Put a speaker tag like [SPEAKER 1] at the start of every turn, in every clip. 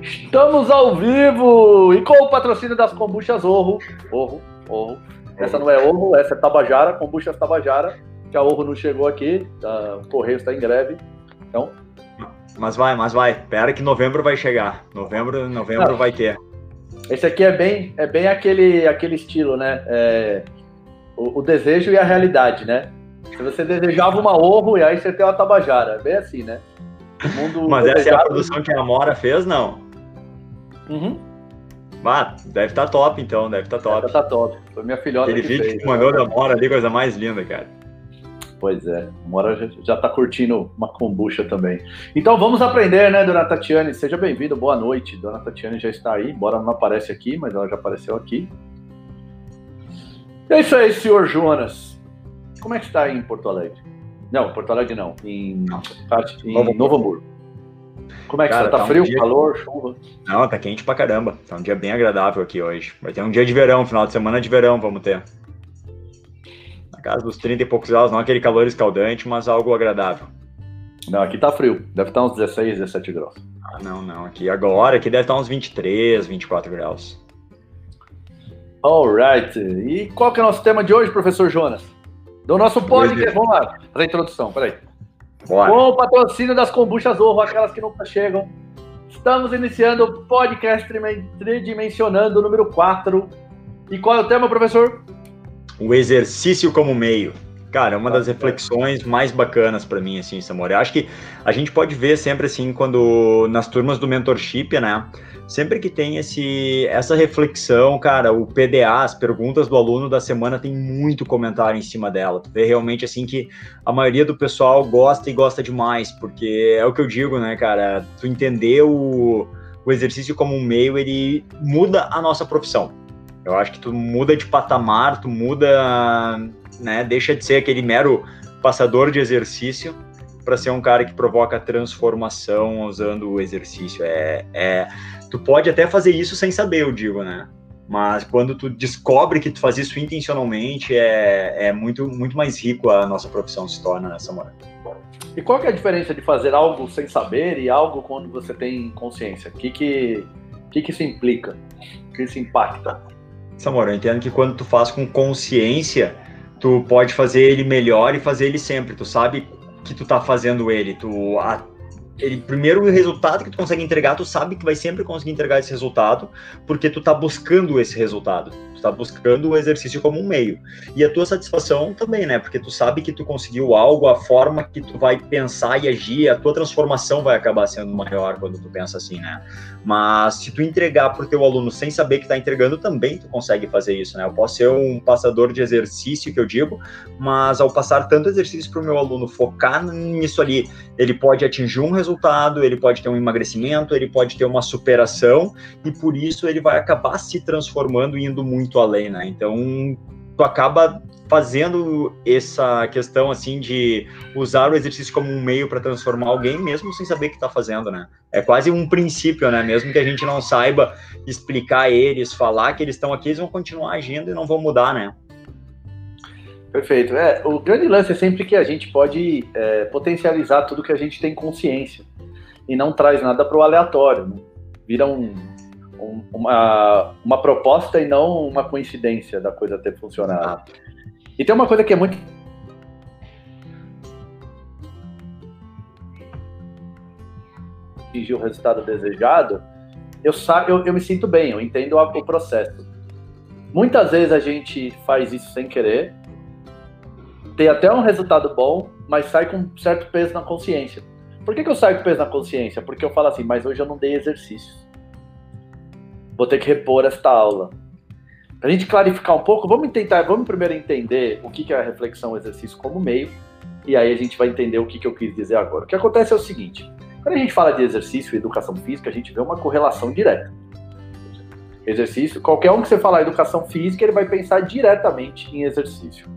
[SPEAKER 1] Estamos ao vivo e com o patrocínio das kombuchas Orro. Orro, Orro. Essa não é Orro, essa é Tabajara, kombuchas Tabajara, que a Orro não chegou aqui, tá, o Correio está em greve. Então.
[SPEAKER 2] Mas vai, mas vai. Espera que novembro vai chegar. Novembro, novembro vai ter.
[SPEAKER 1] Esse aqui é bem, é bem aquele, aquele estilo, né? É, o, o, desejo e a realidade, né? Se você desejava uma ovo e aí você tem uma tabajara, é bem assim, né?
[SPEAKER 2] Mas essa é a produção que a Amora fez, não?
[SPEAKER 1] Uhum.
[SPEAKER 2] Ah, deve estar tá top então, deve estar tá top. Deve
[SPEAKER 1] estar tá top. Foi minha filhota
[SPEAKER 2] Aquele que vídeo fez, que mandou da Amora ali, coisa mais linda, cara.
[SPEAKER 1] Pois é, a Mora já está curtindo uma kombucha também. Então vamos aprender, né, dona Tatiane? Seja bem-vindo, boa noite. Dona Tatiane já está aí, embora não aparece aqui, mas ela já apareceu aqui. É isso aí, senhor Jonas. Como é que está aí em Porto Alegre? Não, Porto Alegre não, em, em Novo, Novo Hamburgo. Como é que Cara, está? Tá, tá frio, um dia... calor, chuva?
[SPEAKER 2] Não, tá quente pra caramba. Tá um dia bem agradável aqui hoje. Vai ter um dia de verão, final de semana de verão, vamos ter casa dos 30 e poucos graus, não aquele calor escaldante, mas algo agradável.
[SPEAKER 1] Não, aqui tá frio, deve estar uns 16, 17 graus.
[SPEAKER 2] Ah, não, não, aqui agora, aqui deve estar uns 23, 24 graus.
[SPEAKER 1] Alright, e qual que é o nosso tema de hoje, professor Jonas? Do nosso podcast, vamos lá, fazer a introdução, peraí. Bora. Com o patrocínio das kombuchas Zorro, aquelas que nunca chegam, estamos iniciando o podcast tridimensionando número 4. E qual é o tema, professor?
[SPEAKER 2] o exercício como meio. Cara, é uma das reflexões mais bacanas para mim, assim, Samora. Eu acho que a gente pode ver sempre, assim, quando nas turmas do mentorship, né? Sempre que tem esse, essa reflexão, cara, o PDA, as perguntas do aluno da semana, tem muito comentário em cima dela. Tu vê realmente, assim, que a maioria do pessoal gosta e gosta demais, porque é o que eu digo, né, cara? Tu entender o, o exercício como um meio, ele muda a nossa profissão eu acho que tu muda de patamar, tu muda, né, deixa de ser aquele mero passador de exercício para ser um cara que provoca transformação usando o exercício. É, é, tu pode até fazer isso sem saber, eu digo, né? Mas quando tu descobre que tu faz isso intencionalmente, é, é muito, muito mais rico a nossa profissão se torna nessa moral.
[SPEAKER 1] E qual que é a diferença de fazer algo sem saber e algo quando você tem consciência? O que que, que, que isso implica? O que isso impacta?
[SPEAKER 2] Samora, eu entendo que quando tu faz com consciência, tu pode fazer ele melhor e fazer ele sempre. Tu sabe que tu tá fazendo ele. Tu, a, ele primeiro o resultado que tu consegue entregar, tu sabe que vai sempre conseguir entregar esse resultado, porque tu tá buscando esse resultado tá buscando o exercício como um meio. E a tua satisfação também, né? Porque tu sabe que tu conseguiu algo, a forma que tu vai pensar e agir, a tua transformação vai acabar sendo maior quando tu pensa assim, né? Mas se tu entregar pro teu aluno sem saber que tá entregando, também tu consegue fazer isso, né? Eu posso ser um passador de exercício, que eu digo, mas ao passar tanto exercício pro meu aluno focar nisso ali, ele pode atingir um resultado, ele pode ter um emagrecimento, ele pode ter uma superação, e por isso ele vai acabar se transformando indo muito muito além, né? Então, tu acaba fazendo essa questão assim de usar o exercício como um meio para transformar alguém mesmo sem saber o que está fazendo, né? É quase um princípio, né? Mesmo que a gente não saiba explicar eles, falar que eles estão aqui, eles vão continuar agindo e não vão mudar, né?
[SPEAKER 1] Perfeito. É, o grande lance é sempre que a gente pode é, potencializar tudo que a gente tem consciência e não traz nada para o aleatório. Né? Vira um, um, uma, uma proposta e não uma coincidência da coisa ter funcionado. E tem uma coisa que é muito atingir o resultado desejado, eu, sabe, eu, eu me sinto bem, eu entendo o processo. Muitas vezes a gente faz isso sem querer, tem até um resultado bom, mas sai com um certo peso na consciência. Por que, que eu saio com peso na consciência? Porque eu falo assim, mas hoje eu não dei exercícios vou ter que repor esta aula. Para a gente clarificar um pouco, vamos tentar, vamos primeiro entender o que é a reflexão, o exercício como meio, e aí a gente vai entender o que eu quis dizer agora. O que acontece é o seguinte: quando a gente fala de exercício e educação física, a gente vê uma correlação direta. Exercício, qualquer um que você falar educação física, ele vai pensar diretamente em exercício.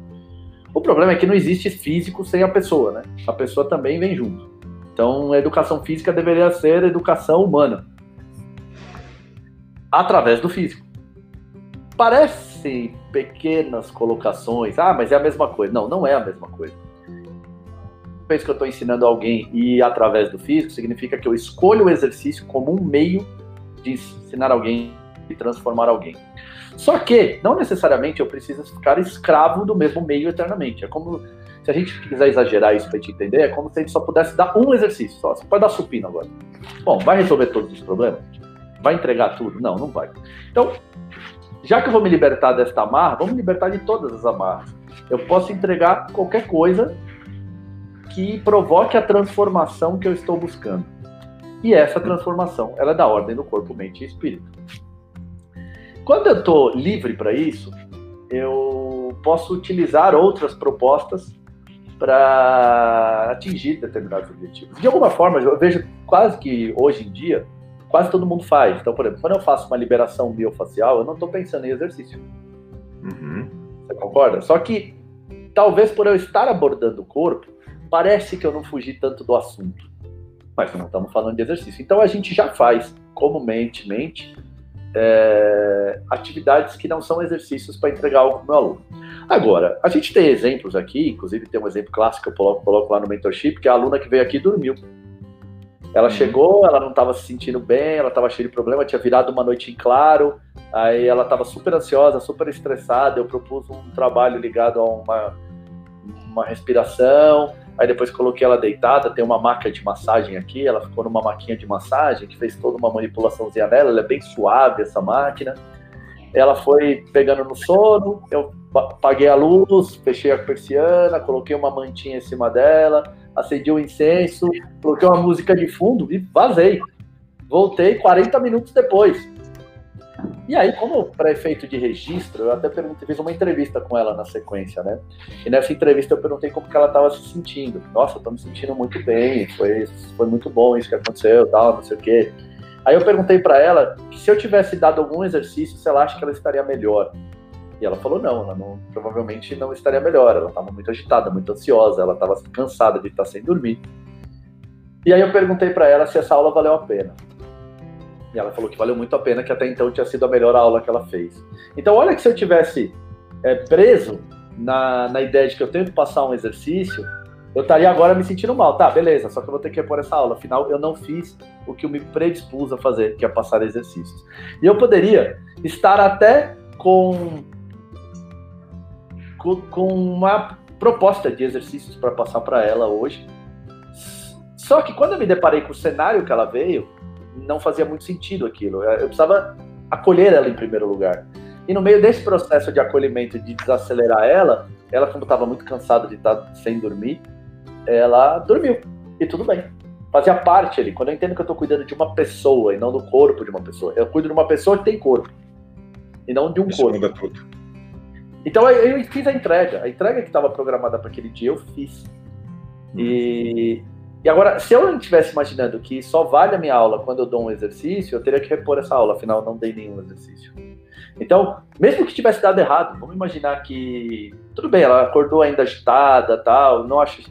[SPEAKER 1] O problema é que não existe físico sem a pessoa, né? A pessoa também vem junto. Então, a educação física deveria ser educação humana através do físico. Parece pequenas colocações, ah, mas é a mesma coisa. Não, não é a mesma coisa. vez que eu estou ensinando alguém e através do físico, significa que eu escolho o exercício como um meio de ensinar alguém e transformar alguém. Só que, não necessariamente eu preciso ficar escravo do mesmo meio eternamente. É como, se a gente quiser exagerar isso para te entender, é como se a gente só pudesse dar um exercício só. Você pode dar supino agora. Bom, vai resolver todos os problemas? Vai entregar tudo? Não, não vai. Então, já que eu vou me libertar desta amarra, vamos me libertar de todas as amarras. Eu posso entregar qualquer coisa que provoque a transformação que eu estou buscando. E essa transformação, ela é da ordem do corpo, mente e espírito. Quando eu estou livre para isso, eu posso utilizar outras propostas para atingir determinados objetivos. De alguma forma, eu vejo quase que hoje em dia, quase todo mundo faz. Então, por exemplo, quando eu faço uma liberação biofacial, eu não estou pensando em exercício. Uhum. Você concorda? Só que, talvez por eu estar abordando o corpo, parece que eu não fugi tanto do assunto. Mas não estamos falando de exercício. Então a gente já faz, comumente, mente, é, atividades que não são exercícios para entregar algo para o meu aluno. Agora, a gente tem exemplos aqui, inclusive tem um exemplo clássico que eu coloco, coloco lá no mentorship, que é a aluna que veio aqui e dormiu. Ela uhum. chegou, ela não estava se sentindo bem, ela estava cheia de problema, tinha virado uma noite em claro, aí ela estava super ansiosa, super estressada. Eu propus um trabalho ligado a uma, uma respiração, Aí depois coloquei ela deitada, tem uma maca de massagem aqui, ela ficou numa maquinha de massagem que fez toda uma manipulaçãozinha nela, ela é bem suave essa máquina. Ela foi pegando no sono, eu apaguei a luz, fechei a persiana, coloquei uma mantinha em cima dela, acendi o um incenso, coloquei uma música de fundo e vazei. Voltei 40 minutos depois. E aí, como prefeito de registro, eu até perguntei, fiz uma entrevista com ela na sequência, né? E nessa entrevista eu perguntei como que ela estava se sentindo. Nossa, estou me sentindo muito bem, foi, foi muito bom isso que aconteceu, tal, não sei o quê. Aí eu perguntei para ela se eu tivesse dado algum exercício, se ela acha que ela estaria melhor. E ela falou não, ela não, provavelmente não estaria melhor. Ela estava muito agitada, muito ansiosa, ela estava cansada de estar sem dormir. E aí eu perguntei para ela se essa aula valeu a pena. E ela falou que valeu muito a pena, que até então tinha sido a melhor aula que ela fez. Então, olha que se eu tivesse é, preso na, na ideia de que eu tenho que passar um exercício, eu estaria agora me sentindo mal. Tá, beleza, só que eu vou ter que repor essa aula. Afinal, eu não fiz o que eu me predispus a fazer, que é passar exercícios. E eu poderia estar até com, com, com uma proposta de exercícios para passar para ela hoje. Só que quando eu me deparei com o cenário que ela veio, não fazia muito sentido aquilo. Eu precisava acolher ela em primeiro lugar. E no meio desse processo de acolhimento, de desacelerar ela, ela, como estava muito cansada de estar sem dormir, ela dormiu. E tudo bem. Fazia parte ali. Quando eu entendo que eu estou cuidando de uma pessoa e não do corpo de uma pessoa, eu cuido de uma pessoa que tem corpo. E não de um Isso corpo. Muda tudo. Então eu fiz a entrega. A entrega que estava programada para aquele dia, eu fiz. E, e agora, se eu não estivesse imaginando que só vale a minha aula quando eu dou um exercício, eu teria que repor essa aula, afinal não dei nenhum exercício. Então, mesmo que tivesse dado errado, vamos imaginar que tudo bem, ela acordou ainda agitada, tal, não acho,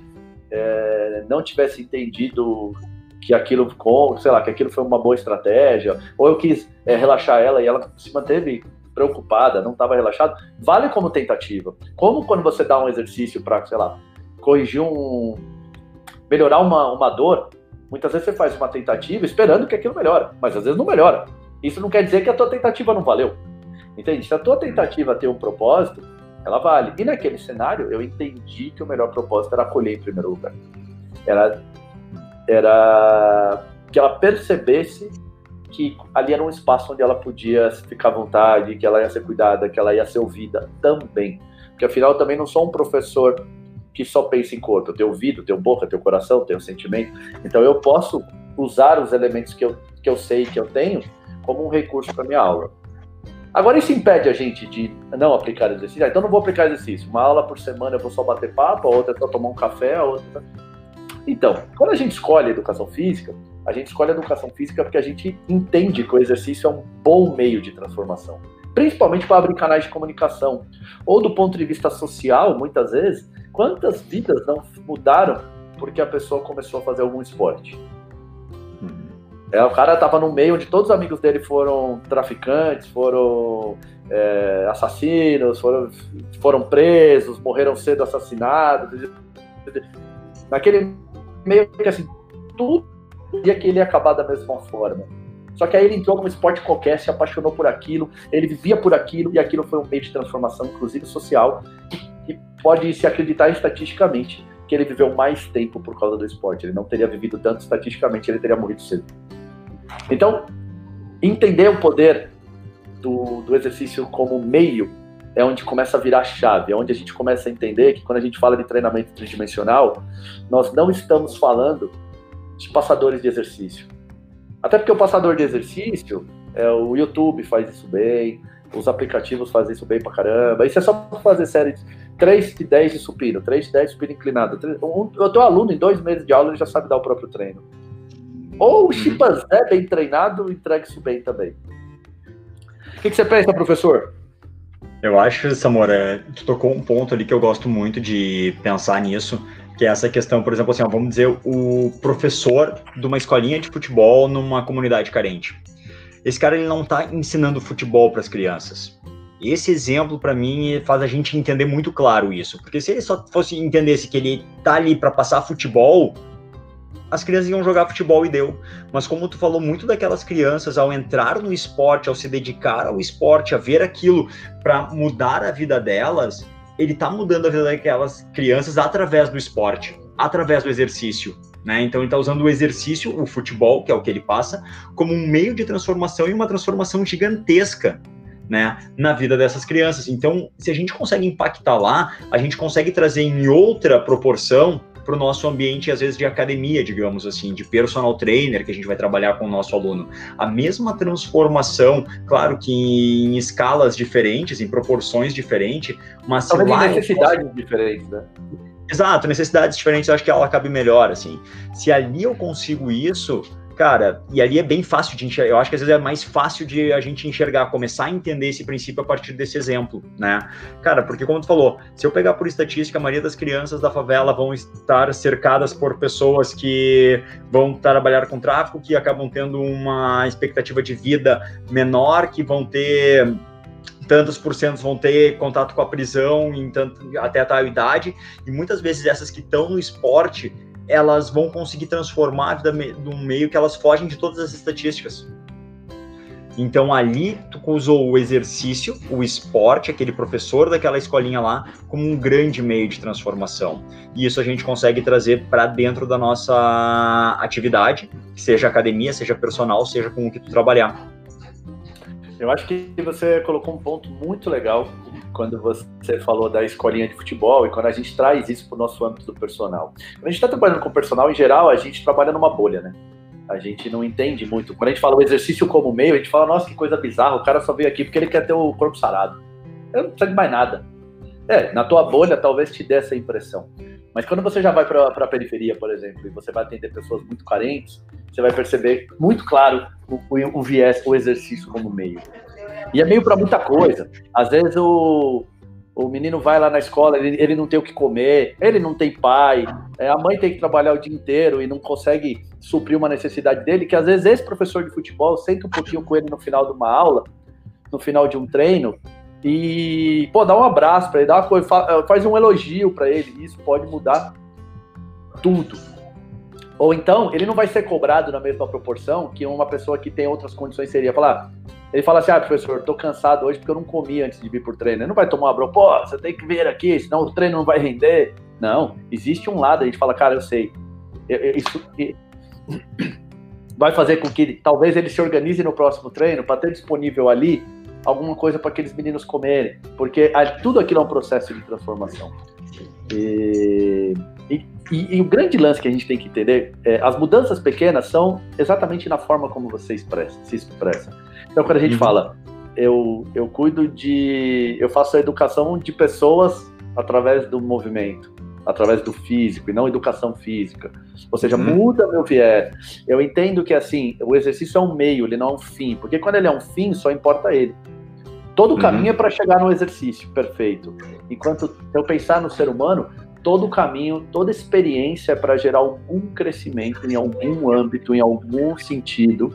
[SPEAKER 1] é, não tivesse entendido que aquilo sei lá, que aquilo foi uma boa estratégia, ou eu quis é, relaxar ela e ela se manteve preocupada, não estava relaxada, vale como tentativa. Como quando você dá um exercício para, sei lá, corrigir um, melhorar uma, uma dor, muitas vezes você faz uma tentativa esperando que aquilo melhore, mas às vezes não melhora. Isso não quer dizer que a tua tentativa não valeu. Entende? Se a tua tentativa tem um propósito, ela vale. E naquele cenário, eu entendi que o melhor propósito era acolher em primeiro lugar. Era, era que ela percebesse que ali era um espaço onde ela podia ficar à vontade, que ela ia ser cuidada, que ela ia ser ouvida também. Porque afinal, eu também não sou um professor que só pensa em corpo. Eu tenho ouvido, tenho boca, tenho coração, tenho sentimento. Então eu posso usar os elementos que eu, que eu sei que eu tenho como um recurso para minha aula. Agora, isso impede a gente de não aplicar exercício? Ah, então, não vou aplicar exercício. Uma aula por semana eu vou só bater papo, a outra é só tomar um café, a outra. Então, quando a gente escolhe educação física, a gente escolhe educação física porque a gente entende que o exercício é um bom meio de transformação, principalmente para abrir canais de comunicação. Ou do ponto de vista social, muitas vezes, Quantas vidas não mudaram porque a pessoa começou a fazer algum esporte? Uhum. É, o cara estava no meio onde todos os amigos dele foram traficantes, foram é, assassinos, foram, foram presos, morreram cedo assassinados. Naquele meio que assim, tudo dia que ele ia acabar da mesma forma. Só que aí ele entrou como esporte qualquer, se apaixonou por aquilo, ele vivia por aquilo, e aquilo foi um meio de transformação, inclusive social, e pode se acreditar estatisticamente que ele viveu mais tempo por causa do esporte. Ele não teria vivido tanto estatisticamente, ele teria morrido cedo. Então, entender o poder do, do exercício como meio é onde começa a virar chave, é onde a gente começa a entender que quando a gente fala de treinamento tridimensional, nós não estamos falando de passadores de exercício. Até porque o passador de exercício, é, o YouTube faz isso bem, os aplicativos fazem isso bem pra caramba. Isso é só fazer série 3 de 10 de supino, 3 de 10 de supino inclinado. Um, o teu aluno, em dois meses de aula, ele já sabe dar o próprio treino. Ou o chimpanzé bem treinado entrega isso bem também. O que, que você pensa, professor?
[SPEAKER 2] Eu acho, Samora, tu tocou um ponto ali que eu gosto muito de pensar nisso, que é essa questão, por exemplo, assim, ó, vamos dizer, o professor de uma escolinha de futebol numa comunidade carente. Esse cara ele não está ensinando futebol para as crianças. Esse exemplo, para mim, faz a gente entender muito claro isso. Porque se ele só fosse entendesse que ele tá ali para passar futebol, as crianças iam jogar futebol e deu. Mas como tu falou muito daquelas crianças ao entrar no esporte, ao se dedicar ao esporte, a ver aquilo para mudar a vida delas, ele tá mudando a vida daquelas crianças através do esporte, através do exercício. Né? Então ele está usando o exercício, o futebol, que é o que ele passa, como um meio de transformação e uma transformação gigantesca né, na vida dessas crianças. Então, se a gente consegue impactar lá, a gente consegue trazer em outra proporção para o nosso ambiente, às vezes, de academia, digamos assim, de personal trainer, que a gente vai trabalhar com o nosso aluno. A mesma transformação, claro que em escalas diferentes, em proporções diferentes, mas
[SPEAKER 1] Talvez lá necessidades posso... diferentes, né?
[SPEAKER 2] Exato, necessidades diferentes, eu acho que ela cabe melhor, assim. Se ali eu consigo isso, cara, e ali é bem fácil de enxergar. Eu acho que às vezes é mais fácil de a gente enxergar, começar a entender esse princípio a partir desse exemplo, né? Cara, porque como tu falou, se eu pegar por estatística, a maioria das crianças da favela vão estar cercadas por pessoas que vão trabalhar com tráfico, que acabam tendo uma expectativa de vida menor, que vão ter tantos por cento vão ter contato com a prisão em tanto, até a tal idade, e muitas vezes essas que estão no esporte elas vão conseguir transformar a vida de meio que elas fogem de todas as estatísticas. Então ali tu usou o exercício, o esporte, aquele professor daquela escolinha lá, como um grande meio de transformação. E isso a gente consegue trazer para dentro da nossa atividade, seja academia, seja personal, seja com o que tu trabalhar.
[SPEAKER 1] Eu acho que você colocou um ponto muito legal quando você falou da escolinha de futebol e quando a gente traz isso para o nosso âmbito do personal. Quando a gente está trabalhando com personal, em geral, a gente trabalha numa bolha, né? A gente não entende muito. Quando a gente fala o exercício como meio, a gente fala, nossa, que coisa bizarra, o cara só veio aqui porque ele quer ter o corpo sarado. Eu não precisa de mais nada. É, na tua bolha talvez te dê essa impressão. Mas quando você já vai para a periferia, por exemplo, e você vai atender pessoas muito carentes, você vai perceber muito claro o, o, o viés, o exercício como meio. E é meio para muita coisa. Às vezes o, o menino vai lá na escola, ele, ele não tem o que comer, ele não tem pai, é, a mãe tem que trabalhar o dia inteiro e não consegue suprir uma necessidade dele, que às vezes esse professor de futebol senta um pouquinho com ele no final de uma aula, no final de um treino, e, pô, dá um abraço para ele, dá uma coisa, faz um elogio para ele, isso pode mudar tudo. Ou então, ele não vai ser cobrado na mesma proporção que uma pessoa que tem outras condições seria. Falar, ele fala assim: ah, professor, tô cansado hoje porque eu não comi antes de vir por treino. Ele não vai tomar uma bro, pô, você tem que vir aqui, senão o treino não vai render. Não, existe um lado, a gente fala, cara, eu sei. Isso vai fazer com que talvez ele se organize no próximo treino para ter disponível ali alguma coisa para aqueles meninos comerem, porque tudo aquilo é um processo de transformação. E, e, e, e, o grande lance que a gente tem que entender é as mudanças pequenas são exatamente na forma como você expressa, se expressa. Então, quando a gente uhum. fala, eu, eu cuido de. Eu faço a educação de pessoas através do movimento, através do físico, e não educação física. Ou seja, uhum. muda meu viés. Eu entendo que, assim, o exercício é um meio, ele não é um fim. Porque quando ele é um fim, só importa ele. Todo o uhum. caminho é para chegar no exercício, perfeito. Enquanto eu pensar no ser humano, todo o caminho, toda experiência é para gerar algum crescimento em algum âmbito, em algum sentido.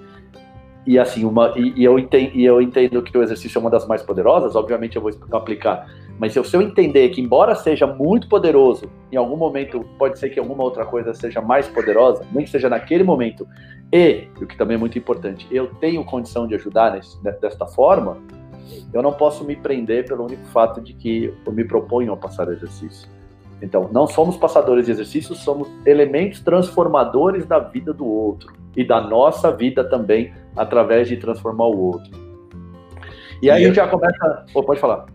[SPEAKER 1] E assim, uma, e, e, eu entendo, e eu entendo que o exercício é uma das mais poderosas, obviamente eu vou aplicar Mas se eu entender que, embora seja muito poderoso, em algum momento pode ser que alguma outra coisa seja mais poderosa, nem que seja naquele momento, e, o que também é muito importante, eu tenho condição de ajudar nesse, desta forma, eu não posso me prender pelo único fato de que eu me proponho a passar exercício. Então, não somos passadores de exercícios, somos elementos transformadores da vida do outro e da nossa vida também, através de transformar o outro. E aí e a gente já começa. Oh, pode falar.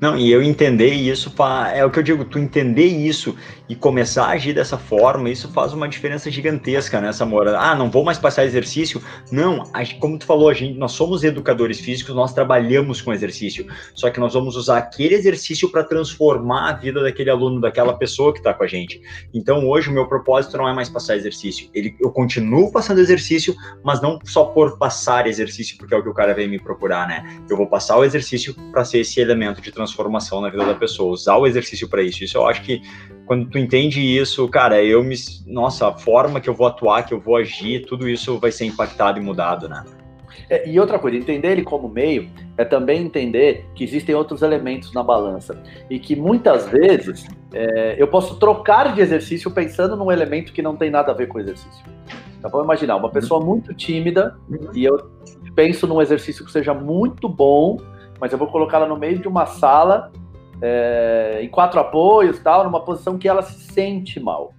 [SPEAKER 2] Não, e eu entender isso, é o que eu digo, tu entender isso e começar a agir dessa forma, isso faz uma diferença gigantesca nessa né, mora. Ah, não vou mais passar exercício? Não, como tu falou, a gente, nós somos educadores físicos, nós trabalhamos com exercício, só que nós vamos usar aquele exercício para transformar a vida daquele aluno, daquela pessoa que está com a gente. Então, hoje, o meu propósito não é mais passar exercício. Ele, eu continuo passando exercício, mas não só por passar exercício, porque é o que o cara vem me procurar, né? Eu vou passar o exercício para ser esse elemento de transformação na vida da pessoa, usar o exercício para isso. Isso eu acho que quando tu entende isso, cara, eu me. Nossa, a forma que eu vou atuar, que eu vou agir, tudo isso vai ser impactado e mudado, né?
[SPEAKER 1] É, e outra coisa, entender ele como meio é também entender que existem outros elementos na balança e que muitas vezes é, eu posso trocar de exercício pensando num elemento que não tem nada a ver com o exercício. Então, vamos imaginar uma pessoa muito tímida e eu penso num exercício que seja muito bom mas eu vou colocá-la no meio de uma sala, é, em quatro apoios, tal, numa posição que ela se sente mal.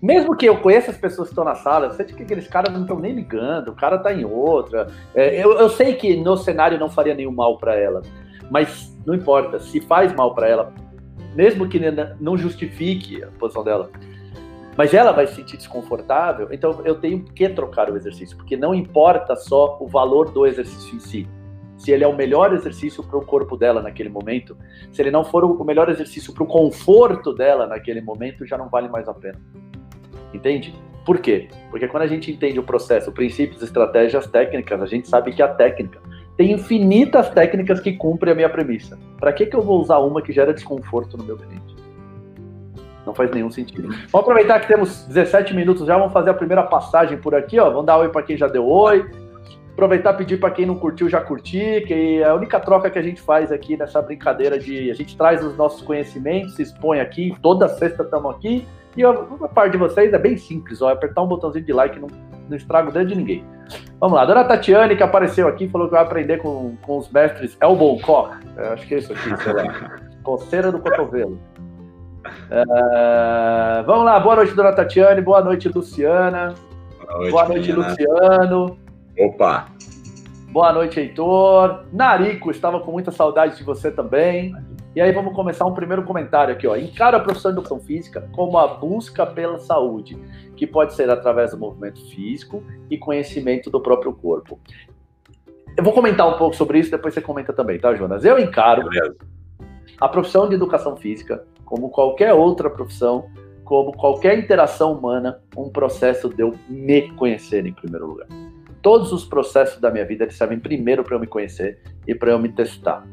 [SPEAKER 1] Mesmo que eu conheça as pessoas que estão na sala, eu sei que aqueles caras não estão nem ligando, o cara está em outra. É, eu, eu sei que no cenário não faria nenhum mal para ela, mas não importa, se faz mal para ela, mesmo que não justifique a posição dela, mas ela vai se sentir desconfortável, então eu tenho que trocar o exercício, porque não importa só o valor do exercício em si, se ele é o melhor exercício para o corpo dela naquele momento, se ele não for o melhor exercício para o conforto dela naquele momento, já não vale mais a pena. Entende? Por quê? Porque quando a gente entende o processo, princípios, estratégias, técnicas, a gente sabe que a técnica tem infinitas técnicas que cumprem a minha premissa. Para que, que eu vou usar uma que gera desconforto no meu cliente? Não faz nenhum sentido. Vamos aproveitar que temos 17 minutos já, vamos fazer a primeira passagem por aqui, ó. Vamos dar oi para quem já deu oi. Aproveitar e pedir para quem não curtiu já curtir, que é a única troca que a gente faz aqui nessa brincadeira de a gente traz os nossos conhecimentos, se expõe aqui, toda sexta estamos aqui. E uma parte de vocês é bem simples, ó, é apertar um botãozinho de like não, não estraga o dedo de ninguém. Vamos lá, a dona Tatiane, que apareceu aqui, falou que vai aprender com, com os mestres Elbow Cock. acho que é isso aqui, sei lá. Coceira do cotovelo. Uh, vamos lá, boa noite, dona Tatiane, boa noite, Luciana. Boa noite, boa noite Luciano.
[SPEAKER 2] Opa!
[SPEAKER 1] Boa noite, Heitor. Narico, estava com muita saudade de você também. E aí vamos começar um primeiro comentário aqui, ó. Encara a profissão de educação física como a busca pela saúde, que pode ser através do movimento físico e conhecimento do próprio corpo. Eu vou comentar um pouco sobre isso, depois você comenta também, tá, Jonas? Eu encaro a profissão de educação física como qualquer outra profissão, como qualquer interação humana, um processo de eu me conhecer em primeiro lugar todos os processos da minha vida eles servem primeiro para eu me conhecer e para eu me testar.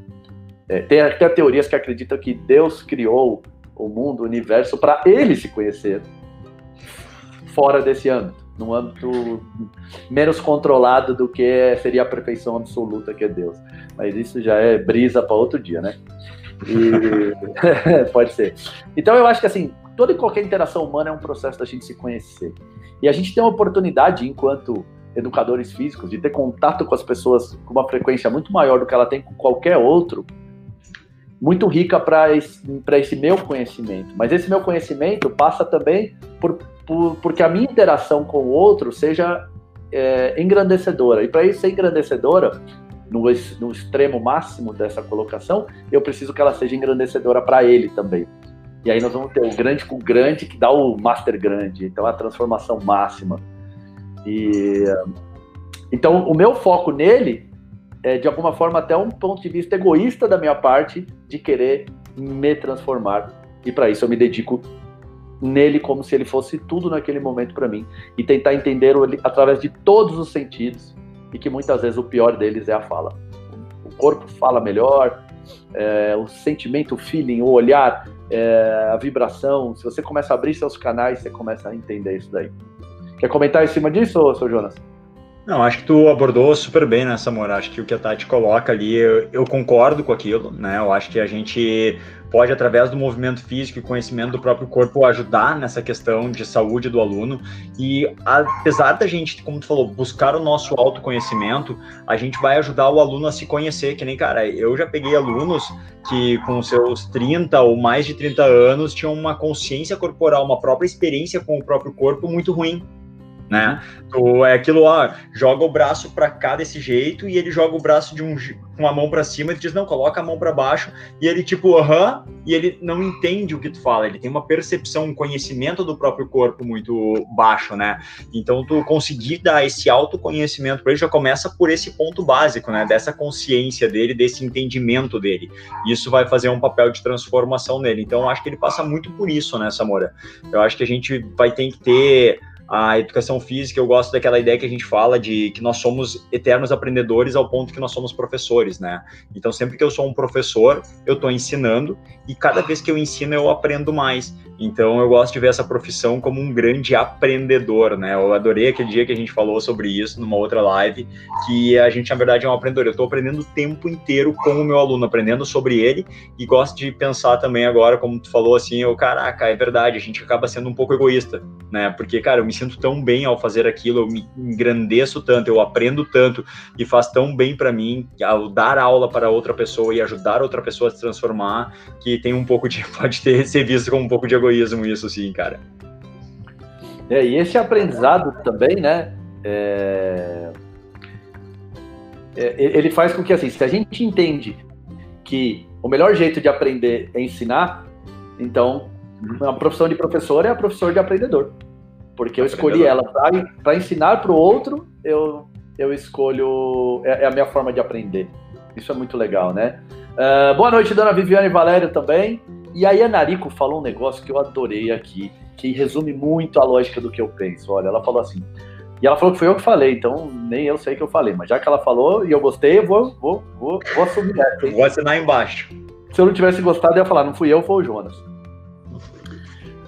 [SPEAKER 1] É, tem até teorias que acreditam que Deus criou o mundo, o universo, para ele se conhecer fora desse âmbito, num âmbito menos controlado do que seria a perfeição absoluta que é Deus. Mas isso já é brisa para outro dia, né? E... pode ser. Então eu acho que assim, toda e qualquer interação humana é um processo da gente se conhecer. E a gente tem uma oportunidade, enquanto educadores físicos, de ter contato com as pessoas com uma frequência muito maior do que ela tem com qualquer outro, muito rica para esse, esse meu conhecimento. Mas esse meu conhecimento passa também por, por porque a minha interação com o outro seja é, engrandecedora. E para isso ser engrandecedora, no, no extremo máximo dessa colocação, eu preciso que ela seja engrandecedora para ele também. E aí nós vamos ter o grande com o grande que dá o master grande, então a transformação máxima. E então o meu foco nele é de alguma forma até um ponto de vista egoísta da minha parte de querer me transformar e para isso eu me dedico nele como se ele fosse tudo naquele momento para mim e tentar entender ele através de todos os sentidos e que muitas vezes o pior deles é a fala. O corpo fala melhor, é, o sentimento, o feeling, o olhar, é, a vibração. Se você começa a abrir seus canais, você começa a entender isso daí. Quer comentar em cima disso, seu Jonas?
[SPEAKER 2] Não, acho que tu abordou super bem né, Acho que o que a Tati coloca ali, eu, eu, concordo com aquilo, né? Eu acho que a gente pode, através do movimento físico e conhecimento do próprio corpo, ajudar nessa questão de saúde do aluno. E apesar da gente, como tu falou, buscar o nosso autoconhecimento, a gente vai ajudar o aluno a se conhecer. Que nem, cara, eu já peguei alunos que com seus 30 ou mais de 30 anos tinham uma consciência corporal, uma própria experiência com o próprio corpo muito ruim né? Tu é aquilo, ó, joga o braço para cá desse jeito e ele joga o braço de um com a mão para cima e tu diz não, coloca a mão para baixo e ele tipo, aham, e ele não entende o que tu fala, ele tem uma percepção, um conhecimento do próprio corpo muito baixo, né? Então tu conseguir dar esse autoconhecimento para ele já começa por esse ponto básico, né? Dessa consciência dele, desse entendimento dele. Isso vai fazer um papel de transformação nele. Então eu acho que ele passa muito por isso, né, Samora? Eu acho que a gente vai ter que ter a educação física, eu gosto daquela ideia que a gente fala de que nós somos eternos aprendedores ao ponto que nós somos professores, né? Então, sempre que eu sou um professor, eu estou ensinando e cada vez que eu ensino, eu aprendo mais. Então, eu gosto de ver essa profissão como um grande aprendedor, né? Eu adorei aquele dia que a gente falou sobre isso numa outra live, que a gente, na verdade, é um aprendedor. Eu estou aprendendo o tempo inteiro com o meu aluno, aprendendo sobre ele e gosto de pensar também agora, como tu falou assim, eu, caraca, é verdade, a gente acaba sendo um pouco egoísta, né? Porque, cara, eu me sinto tão bem ao fazer aquilo, eu me engrandeço tanto, eu aprendo tanto e faz tão bem para mim ao dar aula para outra pessoa e ajudar outra pessoa a se transformar, que tem um pouco de, pode ter, ser visto como um pouco de egoísmo isso, sim, cara.
[SPEAKER 1] É, e esse aprendizado também, né? É... É, ele faz com que, assim, se a gente entende que o melhor jeito de aprender é ensinar, então uhum. a profissão de professor é a profissão de aprendedor. Porque eu escolhi ela para ensinar para o outro, eu, eu escolho. É, é, a minha forma de aprender. Isso é muito legal, né? Uh, boa noite, dona Viviane Valério também. E aí a Nariko falou um negócio que eu adorei aqui, que resume muito a lógica do que eu penso. Olha, ela falou assim, e ela falou que foi eu que falei, então nem eu sei que eu falei, mas já que ela falou e eu gostei, eu vou, vou, vou, vou assumir essa.
[SPEAKER 2] Vou assinar embaixo.
[SPEAKER 1] Se eu não tivesse gostado, eu ia falar, não fui eu, foi o Jonas.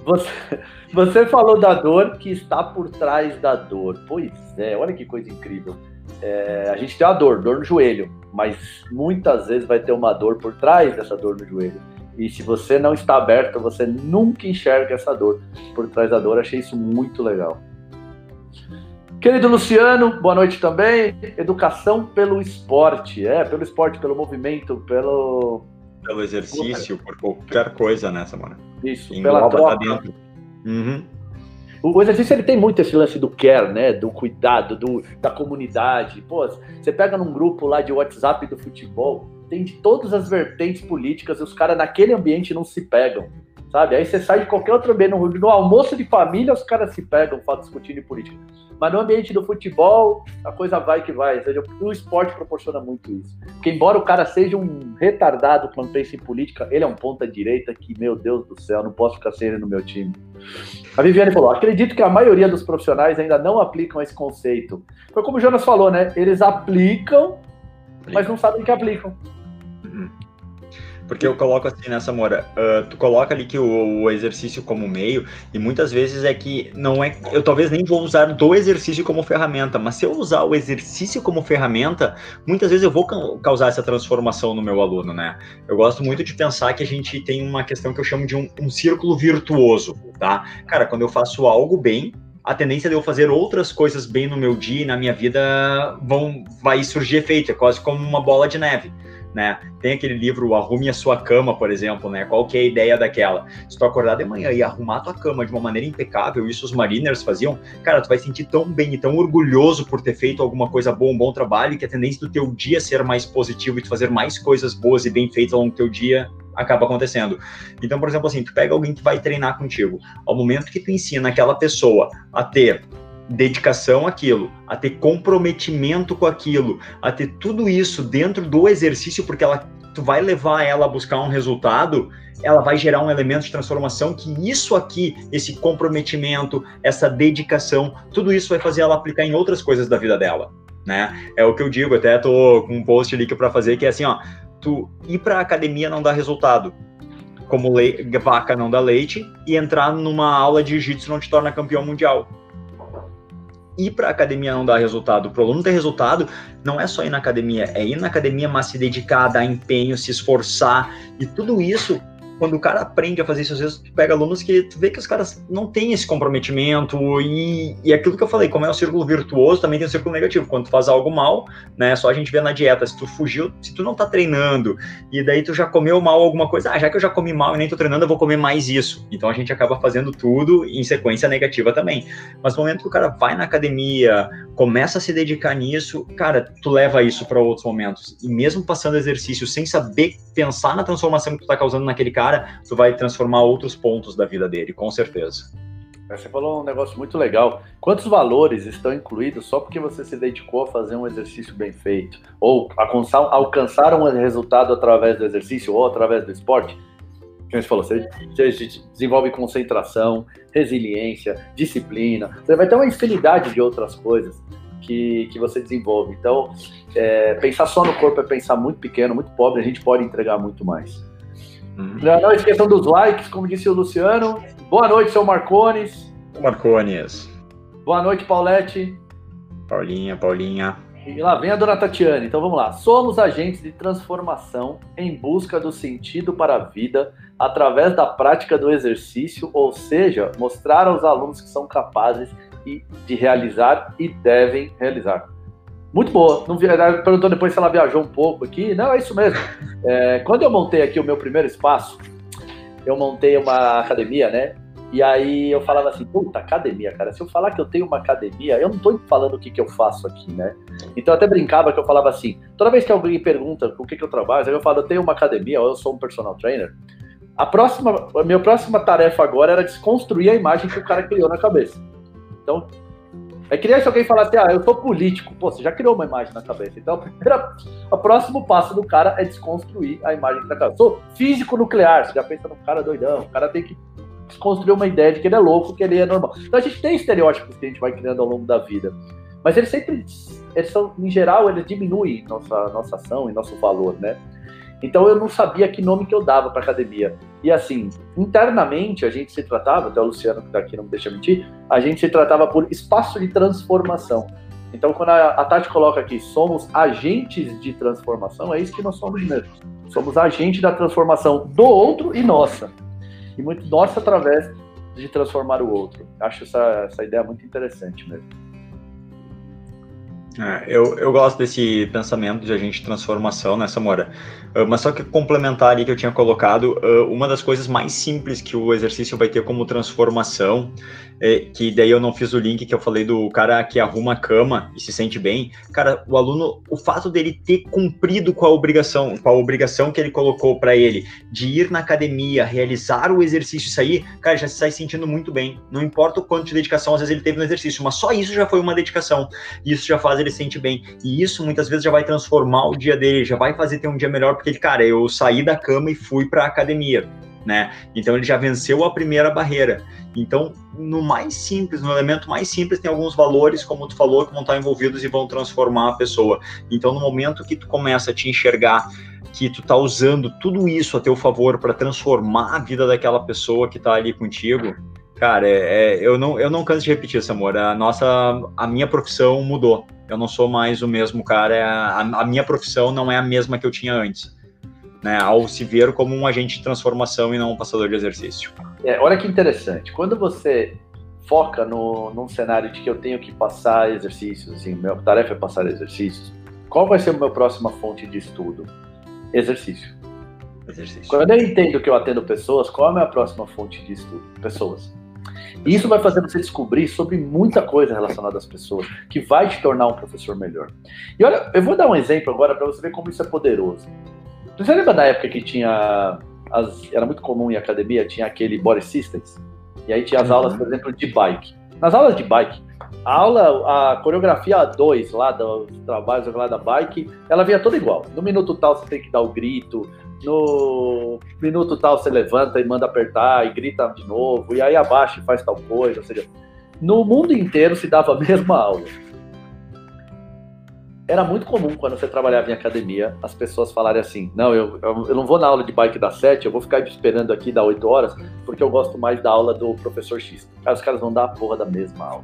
[SPEAKER 1] Você, você falou da dor que está por trás da dor. Pois é, olha que coisa incrível. É, a gente tem uma dor, dor no joelho, mas muitas vezes vai ter uma dor por trás dessa dor no joelho. E se você não está aberto, você nunca enxerga essa dor por trás da dor. Achei isso muito legal. Querido Luciano, boa noite também. Educação pelo esporte, é, pelo esporte, pelo movimento, pelo.
[SPEAKER 2] Pelo exercício, por qualquer coisa, né, Samara?
[SPEAKER 1] Isso, Engloba, pela troca. Tá dentro.
[SPEAKER 2] Uhum.
[SPEAKER 1] O exercício ele tem muito esse lance do care, né? Do cuidado, do, da comunidade. Pô, você pega num grupo lá de WhatsApp do futebol, tem de todas as vertentes políticas e os caras naquele ambiente não se pegam, sabe? Aí você sai de qualquer outro ambiente, no, no almoço de família os caras se pegam, falam discutindo política. Mas no ambiente do futebol, a coisa vai que vai. Ou seja, o esporte proporciona muito isso. Porque embora o cara seja um retardado quando pensa em política, ele é um ponta-direita que, meu Deus do céu, não posso ficar sem ele no meu time. A Viviane falou: acredito que a maioria dos profissionais ainda não aplicam esse conceito. Foi como o Jonas falou, né? Eles aplicam, mas não sabem que aplicam.
[SPEAKER 2] Porque eu coloco assim nessa mora, uh, tu coloca ali que o, o, exercício como meio, e muitas vezes é que não é. Eu talvez nem vou usar do exercício como ferramenta, mas se eu usar o exercício como ferramenta, muitas vezes eu vou causar essa transformação no meu aluno, né? Eu gosto muito de pensar que a gente tem uma questão que eu chamo de um, um círculo virtuoso, tá? Cara, quando eu faço algo bem, a tendência de eu fazer outras coisas bem no meu dia e na minha vida vão vai surgir efeito, é quase como uma bola de neve né? Tem aquele livro Arrume a Sua Cama, por exemplo, né? Qual que é a ideia daquela? Se tu acordar de manhã e arrumar a tua cama de uma maneira impecável, isso os mariners faziam, cara, tu vai sentir tão bem e tão orgulhoso por ter feito alguma coisa boa, um bom trabalho, que a tendência do teu dia ser mais positivo e tu fazer mais coisas boas e bem feitas ao longo do teu dia acaba acontecendo. Então, por exemplo, assim, tu pega alguém que vai treinar contigo, ao momento que tu ensina aquela pessoa a ter dedicação àquilo, a ter comprometimento com aquilo, a ter tudo isso dentro do exercício, porque ela tu vai levar ela a buscar um resultado, ela vai gerar um elemento de transformação que isso aqui, esse comprometimento, essa dedicação, tudo isso vai fazer ela aplicar em outras coisas da vida dela, né? É o que eu digo, até tô com um post ali que para fazer que é assim, ó, tu ir para academia não dá resultado, como vaca não dá leite, e entrar numa aula de jiu-jitsu não te torna campeão mundial ir para academia não dá resultado. Para o aluno ter resultado, não é só ir na academia, é ir na academia, mas se dedicar, dar empenho, se esforçar. E tudo isso quando o cara aprende a fazer isso, às vezes tu pega alunos que tu vê que os caras não têm esse comprometimento e, e aquilo que eu falei, como é um círculo virtuoso, também tem um círculo negativo. Quando tu faz algo mal, né, só a gente vê na dieta, se tu fugiu, se tu não tá treinando e daí tu já comeu mal alguma coisa, ah, já que eu já comi mal e nem tô treinando, eu vou comer mais isso. Então a gente acaba fazendo tudo em sequência negativa também. Mas no momento que o cara vai na academia, começa a se dedicar nisso, cara, tu leva isso para outros momentos. E mesmo passando exercício sem saber pensar na transformação que tu tá causando naquele cara, cara, tu vai transformar outros pontos da vida dele, com certeza.
[SPEAKER 1] Você falou um negócio muito legal. Quantos valores estão incluídos só porque você se dedicou a fazer um exercício bem feito? Ou alcançar um resultado através do exercício ou através do esporte? Como você falou, você, desenvolve concentração, resiliência, disciplina. Você vai ter uma infinidade de outras coisas que, que você desenvolve. Então, é, pensar só no corpo é pensar muito pequeno, muito pobre. A gente pode entregar muito mais. Uhum. Não esqueçam dos likes, como disse o Luciano. Boa noite, seu Marcones.
[SPEAKER 2] Marcones.
[SPEAKER 1] Boa noite, Paulette.
[SPEAKER 2] Paulinha, Paulinha.
[SPEAKER 1] E lá vem a dona Tatiane. Então vamos lá. Somos agentes de transformação em busca do sentido para a vida através da prática do exercício, ou seja, mostrar aos alunos que são capazes de realizar e devem realizar. Muito boa. Não, perguntou depois se ela viajou um pouco aqui. Não, é isso mesmo. É, quando eu montei aqui o meu primeiro espaço, eu montei uma academia, né? E aí eu falava assim, puta, academia, cara. Se eu falar que eu tenho uma academia, eu não tô falando o que, que eu faço aqui, né? Então eu até brincava que eu falava assim, toda vez que alguém pergunta o que, que eu trabalho, eu falo, eu tenho uma academia, ou eu sou um personal trainer. A próxima, a minha próxima tarefa agora era desconstruir a imagem que o cara criou na cabeça. Então, é que nem se alguém falasse, ah, eu sou político. Pô, você já criou uma imagem na cabeça. Então, primeira, o próximo passo do cara é desconstruir a imagem da cabeça. Sou físico nuclear. Você já pensa no cara doidão. O cara tem que desconstruir uma ideia de que ele é louco, que ele é normal. Então, a gente tem estereótipos que a gente vai criando ao longo da vida. Mas eles sempre, eles são, em geral, eles diminuem nossa, nossa ação e nosso valor, né? Então eu não sabia que nome que eu dava para academia. E assim, internamente a gente se tratava, até o Luciano que está aqui não me deixa mentir, a gente se tratava por espaço de transformação. Então quando a, a Tati coloca aqui, somos agentes de transformação, é isso que nós somos mesmo. Somos agentes da transformação do outro e nossa. E muito nossa através de transformar o outro. Acho essa, essa ideia muito interessante mesmo.
[SPEAKER 2] É, eu, eu gosto desse pensamento de agente de transformação, né, Samora? Uh, mas só que complementar ali que eu tinha colocado, uh, uma das coisas mais simples que o exercício vai ter como transformação, é, que daí eu não fiz o link que eu falei do cara que arruma a cama e se sente bem. Cara, o aluno, o fato dele ter cumprido com a obrigação, com a obrigação que ele colocou para ele de ir na academia, realizar o exercício e sair, cara, já se sai sentindo muito bem. Não importa o quanto de dedicação às vezes ele teve no exercício, mas só isso já foi uma dedicação. Isso já faz ele se sentir bem. E isso muitas vezes já vai transformar o dia dele, já vai fazer ter um dia melhor porque ele, cara, eu saí da cama e fui para a academia, né? Então ele já venceu a primeira barreira. Então, no mais simples, no elemento mais simples, tem alguns valores, como tu falou, que vão estar envolvidos e vão transformar a pessoa. Então, no momento que tu começa a te enxergar que tu tá usando tudo isso a teu favor para transformar a vida daquela pessoa que tá ali contigo, cara, é, é, eu não eu não canso de repetir isso, amor. A nossa a minha profissão mudou. Eu não sou mais o mesmo cara. A, a minha profissão não é a mesma que eu tinha antes né, ao se ver como um agente de transformação e não um passador de exercício.
[SPEAKER 1] É, olha que interessante. Quando você foca no, num cenário de que eu tenho que passar exercícios, assim, minha tarefa é passar exercícios, qual vai ser a minha próxima fonte de estudo? Exercício. Exercício. Quando eu entendo que eu atendo pessoas, qual é a minha próxima fonte de estudo? Pessoas. E isso vai fazer você descobrir sobre muita coisa relacionada às pessoas, que vai te tornar um professor melhor. E olha, eu vou dar um exemplo agora para você ver como isso é poderoso. Você lembra da época que tinha. As, era muito comum em academia, tinha aquele body systems. E aí tinha as uhum. aulas, por exemplo, de bike. Nas aulas de bike, a aula, a coreografia 2 lá dos trabalhos lá da bike, ela vinha toda igual. No minuto tal você tem que dar o grito, no minuto tal você levanta e manda apertar e grita de novo, e aí abaixa e faz tal coisa. Ou seja, no mundo inteiro se dava a mesma aula era muito comum quando você trabalhava em academia as pessoas falarem assim: não, eu, eu, não vou na aula de bike das 7, eu vou ficar esperando aqui das 8 horas, porque eu gosto mais da aula do professor X. Aí os caras vão dar a porra da mesma aula.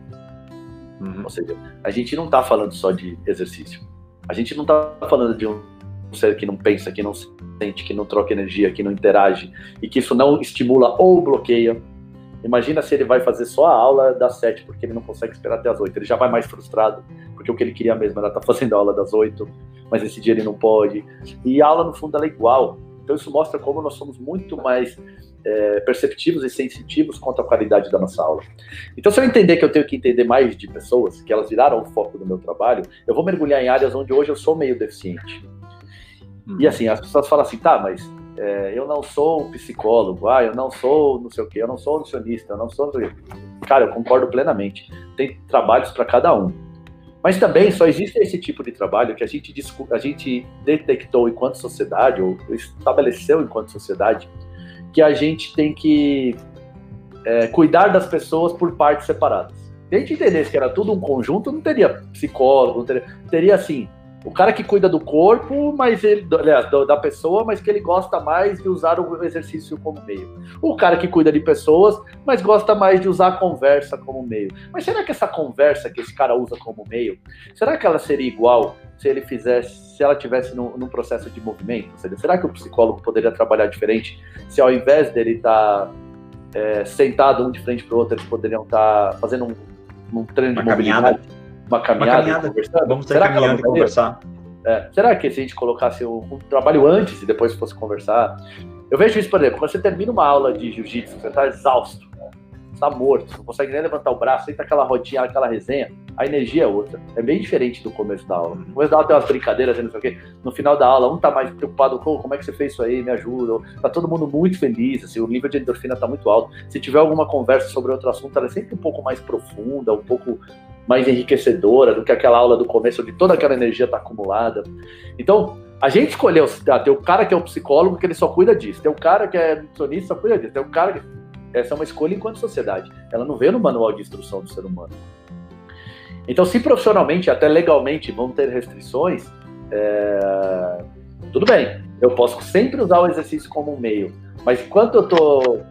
[SPEAKER 1] Uhum. Ou seja, a gente não está falando só de exercício. A gente não está falando de um ser que não pensa, que não sente, que não troca energia, que não interage e que isso não estimula ou bloqueia. Imagina se ele vai fazer só a aula das sete porque ele não consegue esperar até as oito. Ele já vai mais frustrado porque o que ele queria mesmo era estar tá fazendo a aula das oito, mas esse dia ele não pode. E a aula no fundo ela é igual. Então isso mostra como nós somos muito mais é, perceptivos e sensitivos quanto à qualidade da nossa aula. Então, se eu entender que eu tenho que entender mais de pessoas, que elas viraram o foco do meu trabalho, eu vou mergulhar em áreas onde hoje eu sou meio deficiente. E uhum. assim, as pessoas falam assim, tá, mas é, eu não sou psicólogo, ah, eu não sou não sei o quê, eu não sou nutricionista, eu não sou. Cara, eu concordo plenamente. Tem trabalhos para cada um. Mas também só existe esse tipo de trabalho que a gente, a gente detectou enquanto sociedade, ou estabeleceu enquanto sociedade, que a gente tem que é, cuidar das pessoas por partes separadas. Se a gente entendesse que era tudo um conjunto, não teria psicólogo, não teria, teria assim, o cara que cuida do corpo, mas ele, aliás, da pessoa, mas que ele gosta mais de usar o exercício como meio. O cara que cuida de pessoas, mas gosta mais de usar a conversa como meio. Mas será que essa conversa que esse cara usa como meio, será que ela seria igual se ele fizesse, se ela tivesse num, num processo de movimento? Será que o psicólogo poderia trabalhar diferente se ao invés dele estar tá, é, sentado um de frente para o outro, eles poderiam estar tá fazendo um, um treino de mobilidade? Uma caminhada, uma caminhada.
[SPEAKER 2] conversando? Vamos Será caminhando e conversar.
[SPEAKER 1] É. Será que se a gente colocasse um, um, trabalho antes e depois fosse conversar? Eu vejo isso, por exemplo, quando você termina uma aula de jiu-jitsu, você está exausto, está morto, não consegue nem levantar o braço, senta aquela rodinha, aquela resenha, a energia é outra. É bem diferente do começo da aula. No começo da aula tem umas brincadeiras, não sei o quê. No final da aula, um tá mais preocupado com como é que você fez isso aí, me ajuda. Tá todo mundo muito feliz, assim, o nível de endorfina tá muito alto. Se tiver alguma conversa sobre outro assunto, ela é sempre um pouco mais profunda, um pouco mais enriquecedora do que aquela aula do começo, onde toda aquela energia está acumulada. Então, a gente escolheu, ah, tem o cara que é o psicólogo, que ele só cuida disso, tem o cara que é nutricionista, só cuida disso, tem o cara que... Essa é uma escolha enquanto sociedade. Ela não veio no manual de instrução do ser humano. Então, se profissionalmente, até legalmente, vão ter restrições, é... tudo bem. Eu posso sempre usar o exercício como um meio. Mas enquanto eu estou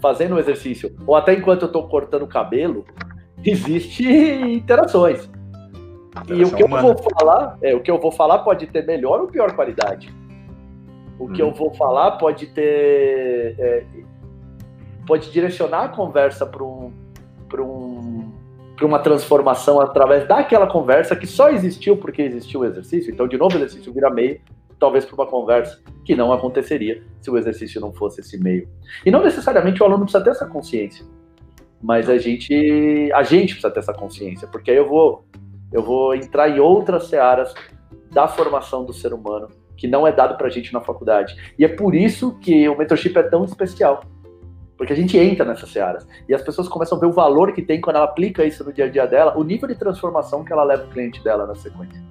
[SPEAKER 1] fazendo o exercício, ou até enquanto eu estou cortando o cabelo, existe interações. E o que eu vou falar, é, o que eu vou falar pode ter melhor ou pior qualidade. O que hum. eu vou falar pode ter é, pode direcionar a conversa para um, um, uma transformação através daquela conversa que só existiu porque existiu o exercício. Então, de novo, o exercício vira meio, talvez para uma conversa que não aconteceria se o exercício não fosse esse meio. E não necessariamente o aluno precisa ter essa consciência mas a gente a gente precisa ter essa consciência, porque aí eu vou eu vou entrar em outras searas da formação do ser humano que não é dado para a gente na faculdade. E é por isso que o mentorship é tão especial. Porque a gente entra nessas searas e as pessoas começam a ver o valor que tem quando ela aplica isso no dia a dia dela, o nível de transformação que ela leva o cliente dela na sequência.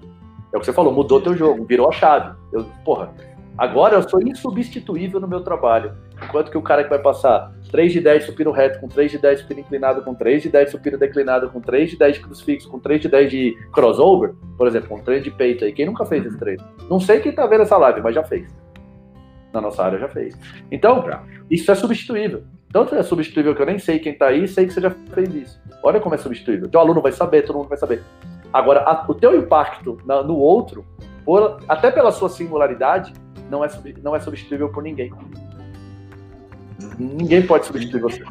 [SPEAKER 1] É o que você falou, mudou teu jogo, virou a chave. Eu, porra, agora eu sou insubstituível no meu trabalho. Enquanto que o cara que vai passar 3 de 10 supino reto, com 3 de 10 supino inclinado, com 3 de 10 supino declinado, com 3 de 10 de crucifixo, com 3 de 10 de crossover, por exemplo, um treino de peito aí. Quem nunca fez esse treino? Não sei quem tá vendo essa live, mas já fez. Na nossa área já fez. Então, isso é substituível. Tanto é substituível que eu nem sei quem tá aí, sei que você já fez isso. Olha como é substituível. Teu aluno vai saber, todo mundo vai saber. Agora, a, o teu impacto na, no outro, por, até pela sua singularidade, não é, não é substituível por ninguém. Ninguém pode substituir você.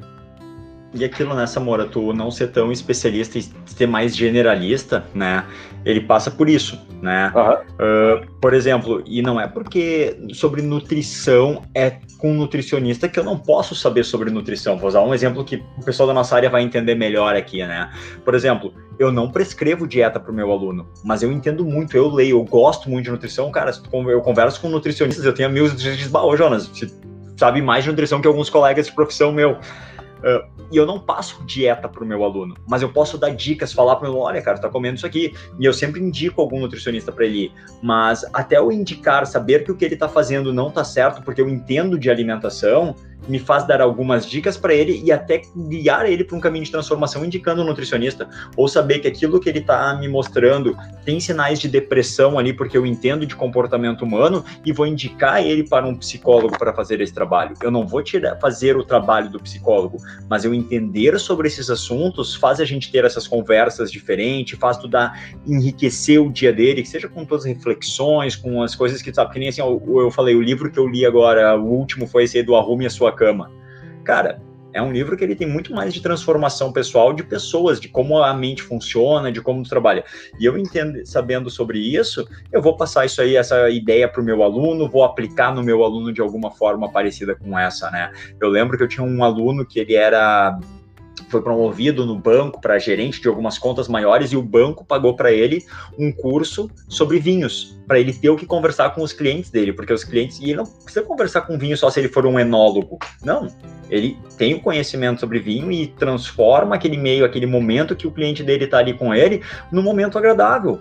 [SPEAKER 2] E aquilo nessa né, Mora, tu não ser tão especialista e ser mais generalista, né? Ele passa por isso, né? Uhum. Uh, por exemplo, e não é porque sobre nutrição é com um nutricionista que eu não posso saber sobre nutrição. Vou usar um exemplo que o pessoal da nossa área vai entender melhor aqui, né? Por exemplo, eu não prescrevo dieta para o meu aluno, mas eu entendo muito, eu leio, eu gosto muito de nutrição. Cara, eu converso com nutricionistas, eu tenho amigos que dizem, ô Jonas, sabe mais de nutrição que alguns colegas de profissão meu. Uh, e eu não passo dieta para o meu aluno, mas eu posso dar dicas, falar para o meu olha, cara, tá comendo isso aqui. E eu sempre indico algum nutricionista para ele. Mas até eu indicar, saber que o que ele está fazendo não está certo, porque eu entendo de alimentação, me faz dar algumas dicas para ele e até guiar ele para um caminho de transformação, indicando um nutricionista, ou saber que aquilo que ele está me mostrando tem sinais de depressão ali, porque eu entendo de comportamento humano e vou indicar ele para um psicólogo para fazer esse trabalho. Eu não vou tirar, fazer o trabalho do psicólogo, mas eu entender sobre esses assuntos faz a gente ter essas conversas diferentes, faz tu dar, enriquecer o dia dele, que seja com todas as reflexões, com as coisas que, sabe, que nem assim, eu, eu falei, o livro que eu li agora, o último foi esse do Arrume a Sua Cama. Cara, é um livro que ele tem muito mais de transformação pessoal de pessoas, de como a mente funciona, de como tu trabalha. E eu entendo, sabendo sobre isso, eu vou passar isso aí, essa ideia para o meu aluno, vou aplicar no meu aluno de alguma forma parecida com essa, né? Eu lembro que eu tinha um aluno que ele era foi promovido no banco para gerente de algumas contas maiores e o banco pagou para ele um curso sobre vinhos, para ele ter o que conversar com os clientes dele, porque os clientes, e ele não precisa conversar com vinho só se ele for um enólogo, não. Ele tem o conhecimento sobre vinho e transforma aquele meio, aquele momento que o cliente dele está ali com ele, num momento agradável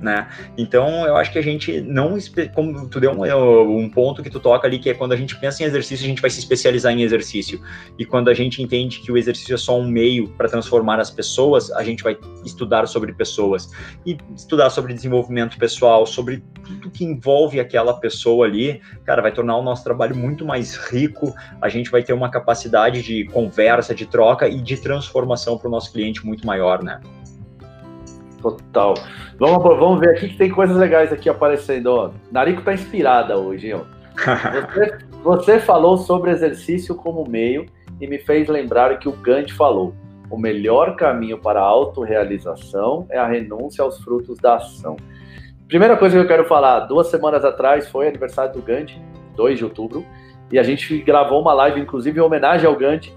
[SPEAKER 2] né? Então, eu acho que a gente não, como tu deu um, um, ponto que tu toca ali, que é quando a gente pensa em exercício, a gente vai se especializar em exercício. E quando a gente entende que o exercício é só um meio para transformar as pessoas, a gente vai estudar sobre pessoas e estudar sobre desenvolvimento pessoal, sobre tudo que envolve aquela pessoa ali, cara, vai tornar o nosso trabalho muito mais rico. A gente vai ter uma capacidade de conversa, de troca e de transformação para o nosso cliente muito maior, né?
[SPEAKER 1] Total. Vamos, vamos ver aqui que tem coisas legais aqui aparecendo. Ó. Narico tá inspirada hoje, ó. Você, você falou sobre exercício como meio e me fez lembrar que o Gandhi falou. O melhor caminho para a autorrealização é a renúncia aos frutos da ação. Primeira coisa que eu quero falar, duas semanas atrás foi aniversário do Gandhi, 2 de outubro, e a gente gravou uma live, inclusive, em homenagem ao Gandhi,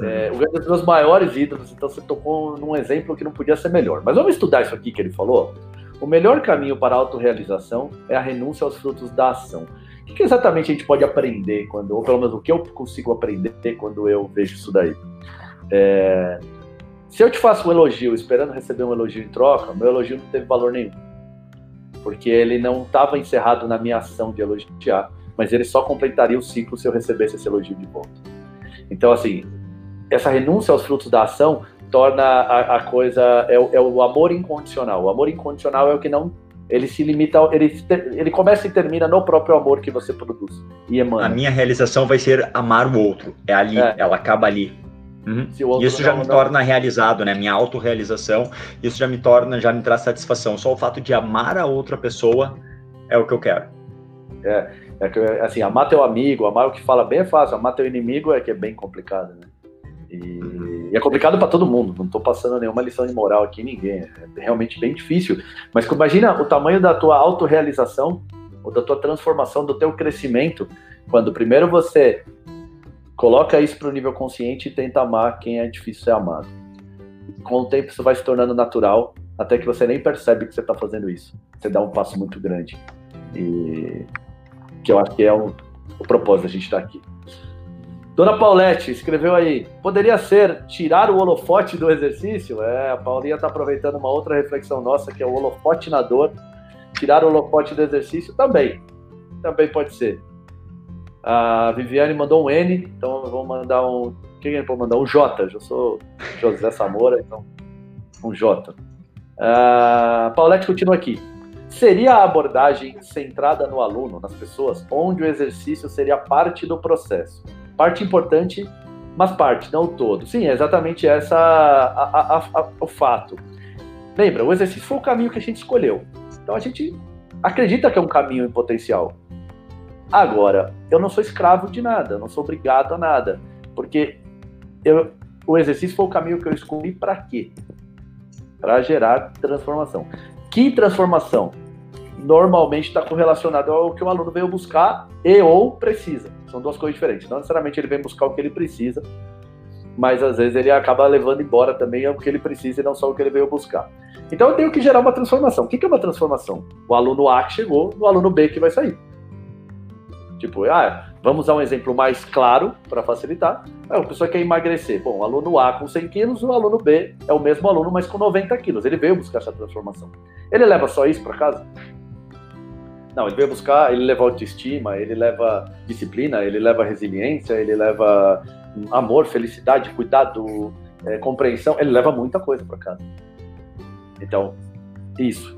[SPEAKER 1] é, o Gandhi é um dos meus maiores ídolos, então você tocou num exemplo que não podia ser melhor. Mas vamos estudar isso aqui que ele falou? O melhor caminho para a autorrealização é a renúncia aos frutos da ação. O que, exatamente a gente pode aprender quando, ou pelo menos o que eu consigo aprender quando eu vejo isso daí? É, se eu te faço um elogio esperando receber um elogio em troca, meu elogio não teve valor nenhum. Porque ele não estava encerrado na minha ação de elogiar, mas ele só completaria o ciclo se eu recebesse esse elogio de volta. Então, assim, essa renúncia aos frutos da ação torna a, a coisa é o, é o, amor incondicional. O amor incondicional é o que não ele se limita, ele, ele começa e termina no próprio amor que você produz e emana.
[SPEAKER 2] A minha realização vai ser amar o outro. É ali, é. ela acaba ali. Uhum. Isso já não, me não... torna realizado, né? Minha autorrealização, isso já me torna, já me traz satisfação. Só o fato de amar a outra pessoa é o que eu quero.
[SPEAKER 1] É, é que, assim, amar teu amigo, amar o que fala bem é fácil, amar teu inimigo é que é bem complicado, né? E, e é complicado para todo mundo, não estou passando nenhuma lição de moral aqui ninguém, é realmente bem difícil. Mas imagina o tamanho da tua autorrealização, ou da tua transformação, do teu crescimento, quando primeiro você coloca isso para o nível consciente e tenta amar quem é difícil ser amado. Com o tempo isso vai se tornando natural, até que você nem percebe que você está fazendo isso. Você dá um passo muito grande. E que eu acho que é o, o propósito da gente estar tá aqui. Dona Paulette escreveu aí: poderia ser tirar o holofote do exercício? É, a Paulinha está aproveitando uma outra reflexão nossa, que é o holofote na dor. Tirar o holofote do exercício também. Também pode ser. A Viviane mandou um N, então eu vou mandar um. O que ele pode mandar? Um J. Eu sou José Samora, então um J. A Paulette continua aqui. Seria a abordagem centrada no aluno, nas pessoas, onde o exercício seria parte do processo parte importante, mas parte, não o todo. Sim, é exatamente essa a, a, a, o fato. Lembra, o exercício foi o caminho que a gente escolheu. Então a gente acredita que é um caminho em potencial. Agora, eu não sou escravo de nada, não sou obrigado a nada, porque eu, o exercício foi o caminho que eu escolhi para quê? Para gerar transformação. Que transformação? Normalmente está correlacionado ao que o aluno veio buscar e ou precisa. São duas coisas diferentes. Não necessariamente ele vem buscar o que ele precisa, mas às vezes ele acaba levando embora também o que ele precisa e não só o que ele veio buscar. Então eu tenho que gerar uma transformação. O que é uma transformação? O aluno A que chegou, o aluno B que vai sair. Tipo, ah, vamos usar um exemplo mais claro para facilitar. Ah, a pessoa quer emagrecer. Bom, o aluno A com 100 quilos, o aluno B é o mesmo aluno, mas com 90 quilos. Ele veio buscar essa transformação. Ele leva só isso para casa? Não, ele veio buscar, ele leva autoestima, ele leva disciplina, ele leva resiliência, ele leva amor, felicidade, cuidado, é, compreensão, ele leva muita coisa para casa. Então, isso.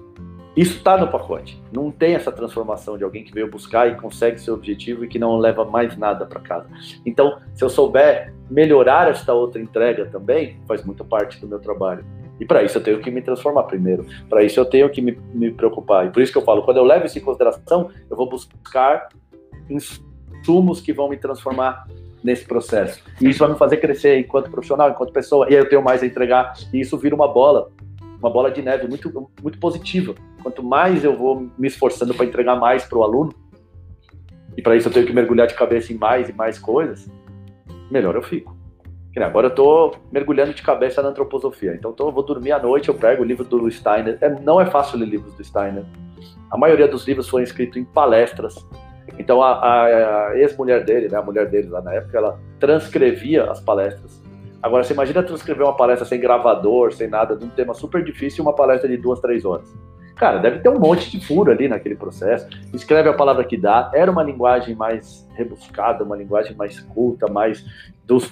[SPEAKER 1] Isso está no pacote. Não tem essa transformação de alguém que veio buscar e consegue seu objetivo e que não leva mais nada para casa. Então, se eu souber melhorar esta outra entrega também, faz muita parte do meu trabalho. E para isso eu tenho que me transformar primeiro. Para isso eu tenho que me, me, preocupar. E por isso que eu falo, quando eu levo isso em consideração, eu vou buscar insumos que vão me transformar nesse processo. E isso vai me fazer crescer enquanto profissional, enquanto pessoa. E aí eu tenho mais a entregar. E isso vira uma bola, uma bola de neve muito, muito positiva. Quanto mais eu vou me esforçando para entregar mais para o aluno, e para isso eu tenho que mergulhar de cabeça em mais e mais coisas, melhor eu fico. Agora eu tô mergulhando de cabeça na antroposofia. Então tô, vou dormir à noite, eu pego o livro do Steiner. É, não é fácil ler livros do Steiner. A maioria dos livros foram escritos em palestras. Então a, a, a ex-mulher dele, né, a mulher dele lá na época, ela transcrevia as palestras. Agora você imagina transcrever uma palestra sem gravador, sem nada, de um tema super difícil, uma palestra de duas, três horas. Cara, deve ter um monte de furo ali naquele processo. Escreve a palavra que dá. Era uma linguagem mais rebuscada, uma linguagem mais culta, mais dos,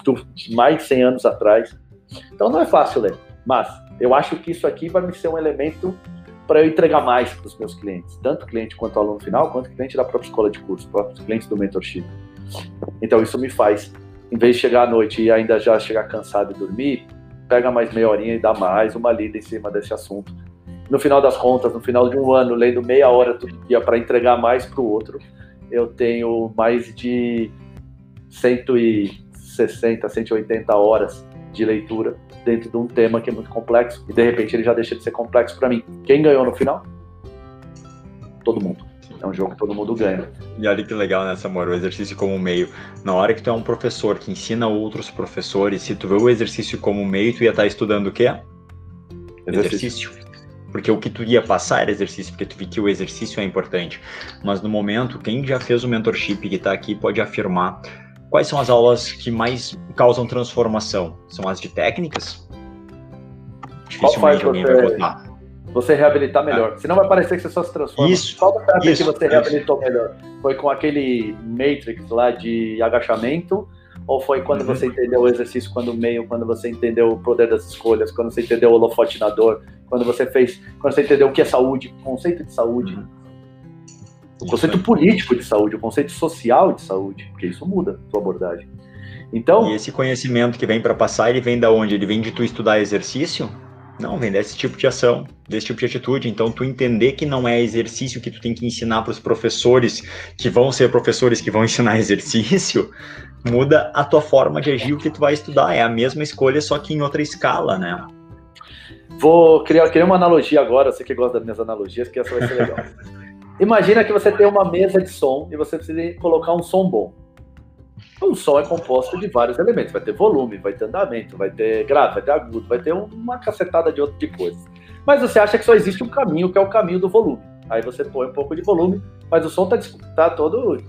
[SPEAKER 1] mais de 100 anos atrás. Então não é fácil ler. Mas eu acho que isso aqui vai me ser um elemento para eu entregar mais para os meus clientes, tanto cliente quanto aluno final, quanto cliente da própria escola de curso, próprios clientes do mentorship. Então isso me faz, em vez de chegar à noite e ainda já chegar cansado e dormir, pega mais meia horinha e dá mais uma lida em cima desse assunto no final das contas, no final de um ano, lendo meia hora todo dia para entregar mais para o outro, eu tenho mais de 160, 180 horas de leitura dentro de um tema que é muito complexo e de repente ele já deixa de ser complexo para mim. Quem ganhou no final? Todo mundo. É um jogo que todo mundo ganha.
[SPEAKER 2] E olha que legal nessa, amor, o exercício como meio. Na hora que tu é um professor que ensina outros professores, se tu vê o exercício como meio, tu ia estar estudando o quê? Exercício. exercício porque o que tu ia passar era exercício, porque tu viu que o exercício é importante. Mas no momento, quem já fez o mentorship que está aqui pode afirmar quais são as aulas que mais causam transformação? São as de técnicas?
[SPEAKER 1] Dificilmente alguém você, vai botar. Você reabilitar melhor. É. Senão vai parecer que você só se transforma.
[SPEAKER 2] Isso.
[SPEAKER 1] Qual
[SPEAKER 2] terapia
[SPEAKER 1] que você reabilitou melhor? Foi com aquele Matrix lá de agachamento ou foi quando uhum. você entendeu o exercício quando meio, quando você entendeu o poder das escolhas, quando você entendeu o holofote na dor, quando você fez, quando você entendeu o que é saúde, o conceito de saúde, uhum. o conceito político de saúde, o conceito social de saúde, porque isso muda a sua abordagem. Então,
[SPEAKER 2] e esse conhecimento que vem para passar, ele vem da onde? Ele vem de tu estudar exercício? Não, vem desse tipo de ação, desse tipo de atitude. Então, tu entender que não é exercício que tu tem que ensinar para os professores que vão ser professores que vão ensinar exercício, muda a tua forma de agir o que tu vai estudar. É a mesma escolha, só que em outra escala, né?
[SPEAKER 1] Vou criar, criar uma analogia agora, você que gosta das minhas analogias, que essa vai ser legal. Imagina que você tem uma mesa de som e você precisa colocar um som bom. O som é composto de vários elementos. Vai ter volume, vai ter andamento, vai ter grave, vai ter agudo, vai ter uma cacetada de outro de coisas. Mas você acha que só existe um caminho, que é o caminho do volume. Aí você põe um pouco de volume, mas o som tá, tá todo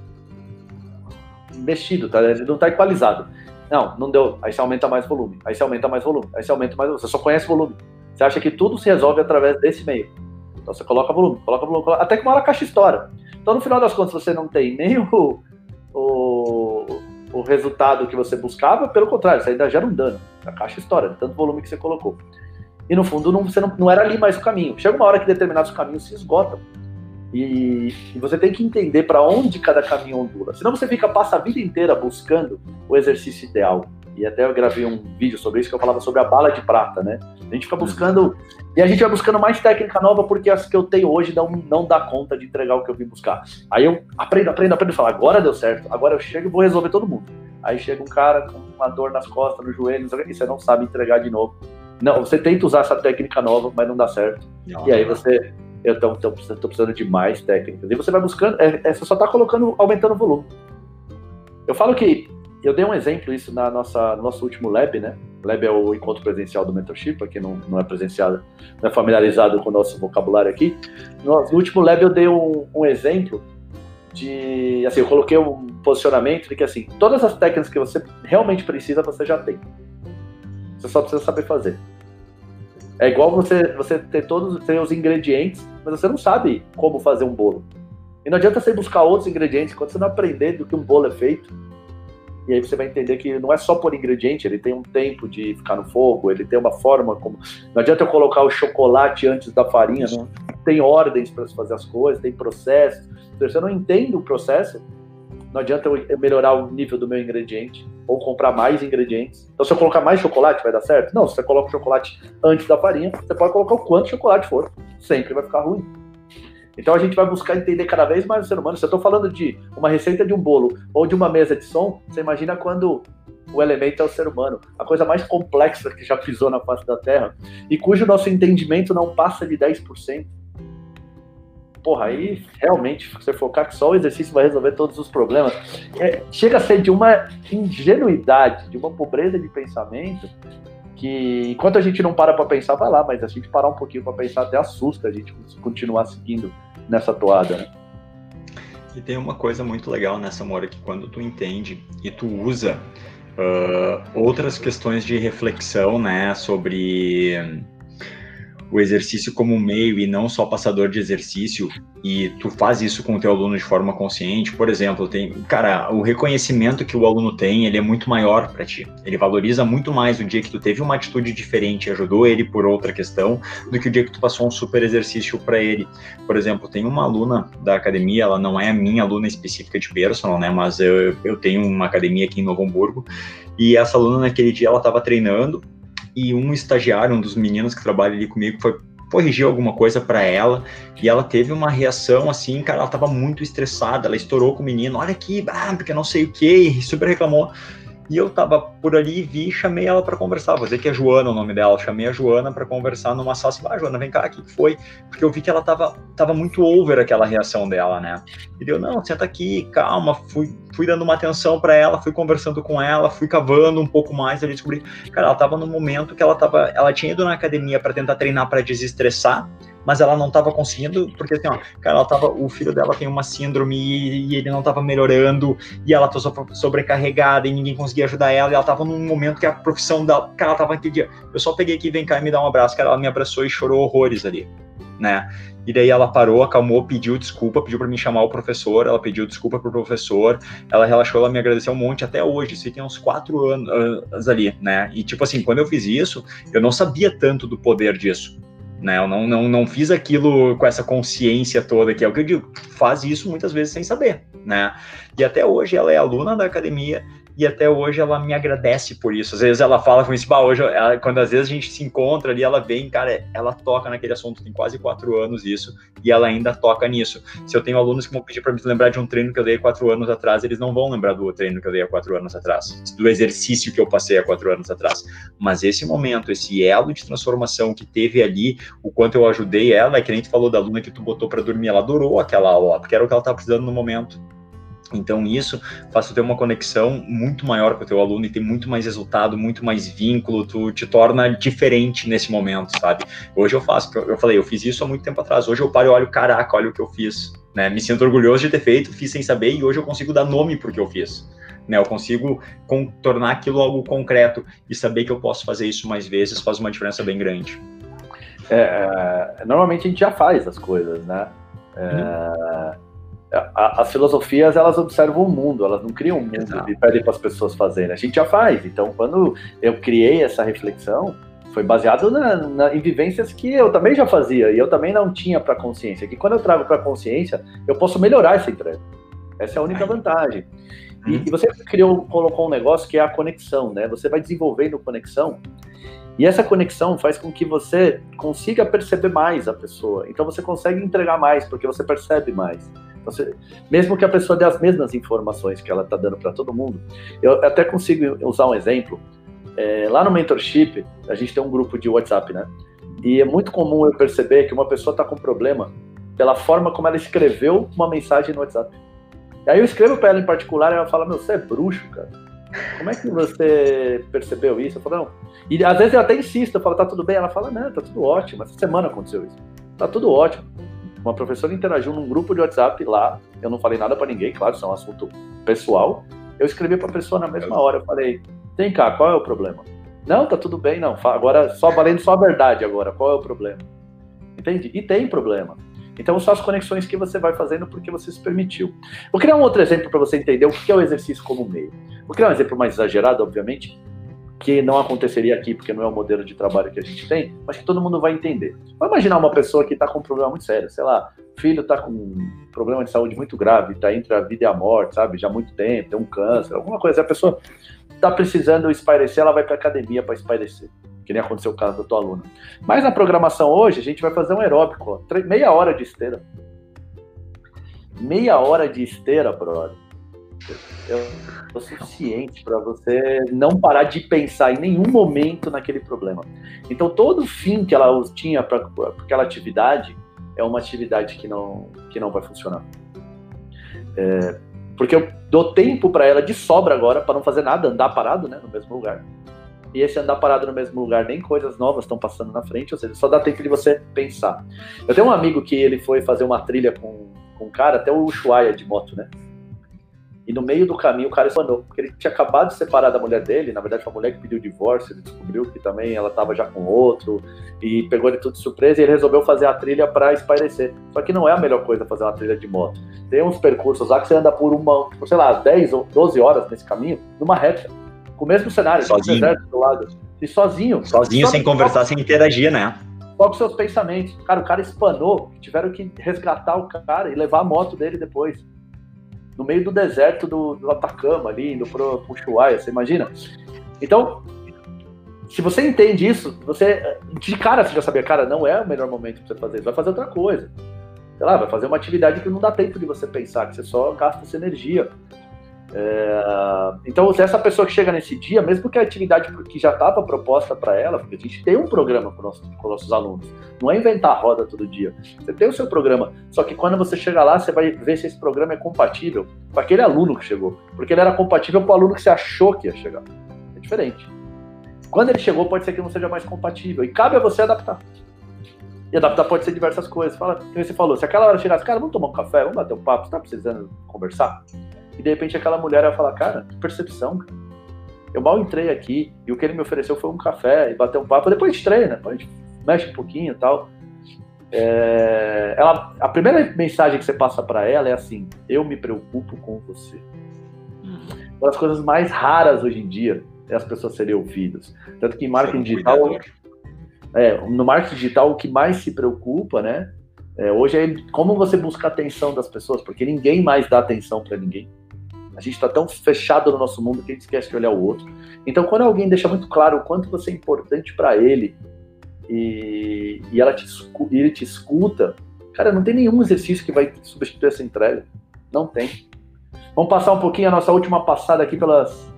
[SPEAKER 1] mexido, tá? Ele não tá equalizado. Não, não deu. Aí você aumenta mais volume. Aí você aumenta mais volume. Aí você aumenta mais volume. Você só conhece volume. Você acha que tudo se resolve através desse meio. Então você coloca volume, coloca volume, coloca... até que uma hora a caixa estoura. Então no final das contas você não tem nem o, o, o resultado que você buscava, pelo contrário, você ainda gera um dano. A caixa estoura, tanto volume que você colocou. E no fundo não, você não, não era ali mais o caminho. Chega uma hora que determinados caminhos se esgotam. E, e, você tem que entender para onde cada caminho ondula. Senão você fica, passa a vida inteira buscando o exercício ideal. E até eu gravei um vídeo sobre isso que eu falava sobre a bala de prata, né? A gente fica buscando. E a gente vai buscando mais técnica nova porque as que eu tenho hoje não, não dá conta de entregar o que eu vim buscar. Aí eu aprendo, aprendo, aprendo e falo, agora deu certo, agora eu chego e vou resolver todo mundo. Aí chega um cara com uma dor nas costas, no joelho, e você não sabe entregar de novo. Não, você tenta usar essa técnica nova, mas não dá certo. Não, e aí você eu estou precisando de mais técnicas. E você vai buscando, é, é, você só está colocando, aumentando o volume. Eu falo que, eu dei um exemplo isso na nossa, no nosso último lab, né? Lab é o encontro presencial do mentorship, para quem não, não é presenciado, não é familiarizado com o nosso vocabulário aqui. No, no último lab eu dei um, um exemplo de, assim, eu coloquei um posicionamento de que, assim, todas as técnicas que você realmente precisa, você já tem. Você só precisa saber fazer. É igual você, você ter todos ter os ingredientes, mas você não sabe como fazer um bolo. E não adianta você buscar outros ingredientes quando você não aprender do que um bolo é feito. E aí você vai entender que não é só por ingrediente, ele tem um tempo de ficar no fogo, ele tem uma forma como. Não adianta eu colocar o chocolate antes da farinha, não tem ordens para se fazer as coisas, tem processo. Então, se eu não entendo o processo, não adianta eu melhorar o nível do meu ingrediente ou comprar mais ingredientes. Então, se eu colocar mais chocolate, vai dar certo? Não, se você coloca o chocolate antes da farinha, você pode colocar o quanto chocolate for. Sempre vai ficar ruim. Então a gente vai buscar entender cada vez mais o ser humano. Se eu estou falando de uma receita de um bolo ou de uma mesa de som, você imagina quando o elemento é o ser humano, a coisa mais complexa que já pisou na face da Terra e cujo nosso entendimento não passa de 10%. Porra, aí realmente você focar que só o exercício vai resolver todos os problemas. É, chega a ser de uma ingenuidade, de uma pobreza de pensamento que enquanto a gente não para para pensar, vai lá, mas a gente parar um pouquinho para pensar até assusta a gente continuar seguindo nessa toada, né?
[SPEAKER 2] E tem uma coisa muito legal nessa Mora que quando tu entende e tu usa uh, outras questões de reflexão, né, sobre o exercício como meio e não só passador de exercício e tu faz isso com o teu aluno de forma consciente, por exemplo, tem, cara, o reconhecimento que o aluno tem, ele é muito maior para ti. Ele valoriza muito mais o dia que tu teve uma atitude diferente, ajudou ele por outra questão, do que o dia que tu passou um super exercício para ele. Por exemplo, tem uma aluna da academia, ela não é a minha aluna específica de personal, né, mas eu, eu tenho uma academia aqui em Novo Hamburgo, e essa aluna naquele dia ela estava treinando e um estagiário, um dos meninos que trabalha ali comigo, foi corrigir alguma coisa para ela e ela teve uma reação assim, cara, ela tava muito estressada, ela estourou com o menino, olha aqui, ah, porque não sei o que, super reclamou. E eu tava por ali, vi e chamei ela para conversar. Vou dizer que é Joana o nome dela. Chamei a Joana para conversar numa sala. Assim, ah, Joana, vem cá, o que foi? Porque eu vi que ela tava, tava muito over aquela reação dela, né? E deu, não, senta aqui, calma. Fui, fui dando uma atenção para ela, fui conversando com ela, fui cavando um pouco mais. Ali descobri, cara, ela tava no momento que ela tava, ela tinha ido na academia para tentar treinar para desestressar mas ela não estava conseguindo, porque assim, ó, cara, ela tava, o filho dela tem uma síndrome e, e ele não estava melhorando, e ela tá sobrecarregada e ninguém conseguia ajudar ela, e ela estava num momento que a profissão dela, cara, ela tava aquele eu só peguei aqui, vem cá e me dá um abraço, cara, ela me abraçou e chorou horrores ali, né? E daí ela parou, acalmou, pediu desculpa, pediu para mim chamar o professor, ela pediu desculpa pro professor, ela relaxou, ela me agradeceu um monte até hoje, isso tem uns quatro anos ali, né? E tipo assim, quando eu fiz isso, eu não sabia tanto do poder disso né? Eu não, não, não fiz aquilo com essa consciência toda, que é o que eu digo, faz isso muitas vezes sem saber, né? E até hoje ela é aluna da academia, e até hoje ela me agradece por isso. Às vezes ela fala com isso, bah, hoje, ela, quando às vezes a gente se encontra ali, ela vem, cara, ela toca naquele assunto, tem quase quatro anos isso, e ela ainda toca nisso. Se eu tenho alunos que vão pedir para me lembrar de um treino que eu dei há quatro anos atrás, eles não vão lembrar do treino que eu dei há quatro anos atrás, do exercício que eu passei há quatro anos atrás. Mas esse momento, esse elo de transformação que teve ali, o quanto eu ajudei ela, é que nem tu falou da aluna que tu botou para dormir, ela adorou aquela aula, porque era o que ela estava precisando no momento. Então isso faz tu ter uma conexão muito maior com o teu aluno e ter muito mais resultado, muito mais vínculo, tu te torna diferente nesse momento, sabe? Hoje eu faço, eu falei, eu fiz isso há muito tempo atrás, hoje eu paro e olho, caraca, olha o que eu fiz, né? Me sinto orgulhoso de ter feito, fiz sem saber e hoje eu consigo dar nome porque eu fiz. Né, eu consigo tornar aquilo algo concreto e saber que eu posso fazer isso mais vezes faz uma diferença bem grande.
[SPEAKER 1] É, é, normalmente a gente já faz as coisas, né? É, hum as filosofias elas observam o mundo, elas não criam um mundo Exato. e pedem para as pessoas fazerem. A gente já faz. Então, quando eu criei essa reflexão, foi baseado na, na, em vivências que eu também já fazia e eu também não tinha para consciência. Que quando eu trago para consciência, eu posso melhorar essa entrega. Essa é a única vantagem. E, uhum. e, você criou, colocou um negócio que é a conexão, né? Você vai desenvolvendo conexão e essa conexão faz com que você consiga perceber mais a pessoa. Então você consegue entregar mais porque você percebe mais. Você, mesmo que a pessoa dê as mesmas informações que ela está dando para todo mundo, eu até consigo usar um exemplo. É, lá no mentorship, a gente tem um grupo de WhatsApp, né? E é muito comum eu perceber que uma pessoa está com problema pela forma como ela escreveu uma mensagem no WhatsApp. E aí eu escrevo para ela em particular e ela fala: Meu, você é bruxo, cara. Como é que você percebeu isso? Eu falo: Não. E às vezes eu até insisto, eu falo: Tá tudo bem? Ela fala: Não, tá tudo ótimo. Essa semana aconteceu isso. Tá tudo ótimo. Uma professora interagiu num grupo de WhatsApp lá, eu não falei nada para ninguém, claro, isso é um assunto pessoal. Eu escrevi para a pessoa na mesma hora, eu falei: "Vem cá, qual é o problema?" "Não, tá tudo bem, não. Agora só valendo só a verdade agora, qual é o problema?" Entende? E tem problema. Então são as conexões que você vai fazendo porque você se permitiu. Vou criar um outro exemplo para você entender o que é o exercício como meio. Vou criar um exemplo mais exagerado, obviamente, que não aconteceria aqui porque não é o modelo de trabalho que a gente tem, mas que todo mundo vai entender. Vamos imaginar uma pessoa que está com um problema muito sério, sei lá, filho está com um problema de saúde muito grave, está entre a vida e a morte, sabe, já há muito tempo, tem um câncer, alguma coisa. A pessoa está precisando espairecer, ela vai para academia para espairecer, que nem aconteceu o caso da tua aluna. Mas na programação hoje, a gente vai fazer um aeróbico, ó, meia hora de esteira. Meia hora de esteira, brother é o suficiente para você não parar de pensar em nenhum momento naquele problema. Então, todo fim que ela tinha para aquela atividade é uma atividade que não, que não vai funcionar. É, porque eu dou tempo para ela de sobra agora para não fazer nada, andar parado né, no mesmo lugar. E esse andar parado no mesmo lugar, nem coisas novas estão passando na frente, ou seja, só dá tempo de você pensar. Eu tenho um amigo que ele foi fazer uma trilha com, com um cara, até o Ushuaia de moto, né? E no meio do caminho o cara espanou, porque ele tinha acabado de separar da mulher dele, na verdade foi a mulher que pediu o divórcio, ele descobriu que também ela estava já com outro, e pegou ele tudo de surpresa e ele resolveu fazer a trilha para espairecer. Só que não é a melhor coisa fazer uma trilha de moto. Tem uns percursos lá que você anda por uma, sei lá, 10 ou 12 horas nesse caminho, numa reta, com o mesmo cenário,
[SPEAKER 2] sozinho.
[SPEAKER 1] do lado. E sozinho.
[SPEAKER 2] Sozinho, sem conversar, sem interagir, né?
[SPEAKER 1] Só com seus pensamentos. Cara, o cara espanou, tiveram que resgatar o cara e levar a moto dele depois no meio do deserto do, do Atacama, ali, indo pro, pro Ushuaia, você imagina? Então, se você entende isso, você, de cara, você já sabia, cara, não é o melhor momento para você fazer isso, vai fazer outra coisa. Sei lá, vai fazer uma atividade que não dá tempo de você pensar, que você só gasta essa energia. É, então, essa pessoa que chega nesse dia, mesmo que a atividade que já estava proposta para ela, porque a gente tem um programa com, nosso, nossos alunos, não é inventar roda todo dia. Você tem o seu programa, só que quando você chega lá, você vai ver se esse programa é compatível com aquele aluno que chegou, porque ele era compatível com o aluno que você achou que ia chegar. É diferente. Quando ele chegou, pode ser que não seja mais compatível, e cabe a você adaptar. E adaptar pode ser diversas coisas. Fala, como você falou, se aquela hora chegasse, cara, vamos tomar um café, vamos bater um papo, você tá precisando conversar? E de repente aquela mulher vai falar, cara, que percepção, cara. Eu mal entrei aqui e o que ele me ofereceu foi um café e bater um papo. Depois a gente treina, depois a gente mexe um pouquinho e tal. É, ela, a primeira mensagem que você passa para ela é assim: Eu me preocupo com você. Uhum. Uma das coisas mais raras hoje em dia é as pessoas serem ouvidas. Tanto que em marketing digital, é, no marketing digital, o que mais se preocupa, né? É, hoje é como você busca a atenção das pessoas, porque ninguém mais dá atenção para ninguém. A gente está tão fechado no nosso mundo que a gente esquece de olhar o outro. Então, quando alguém deixa muito claro o quanto você é importante para ele e, e ela te, ele te escuta, cara, não tem nenhum exercício que vai substituir essa entrega. Não tem. Vamos passar um pouquinho a nossa última passada aqui pelas,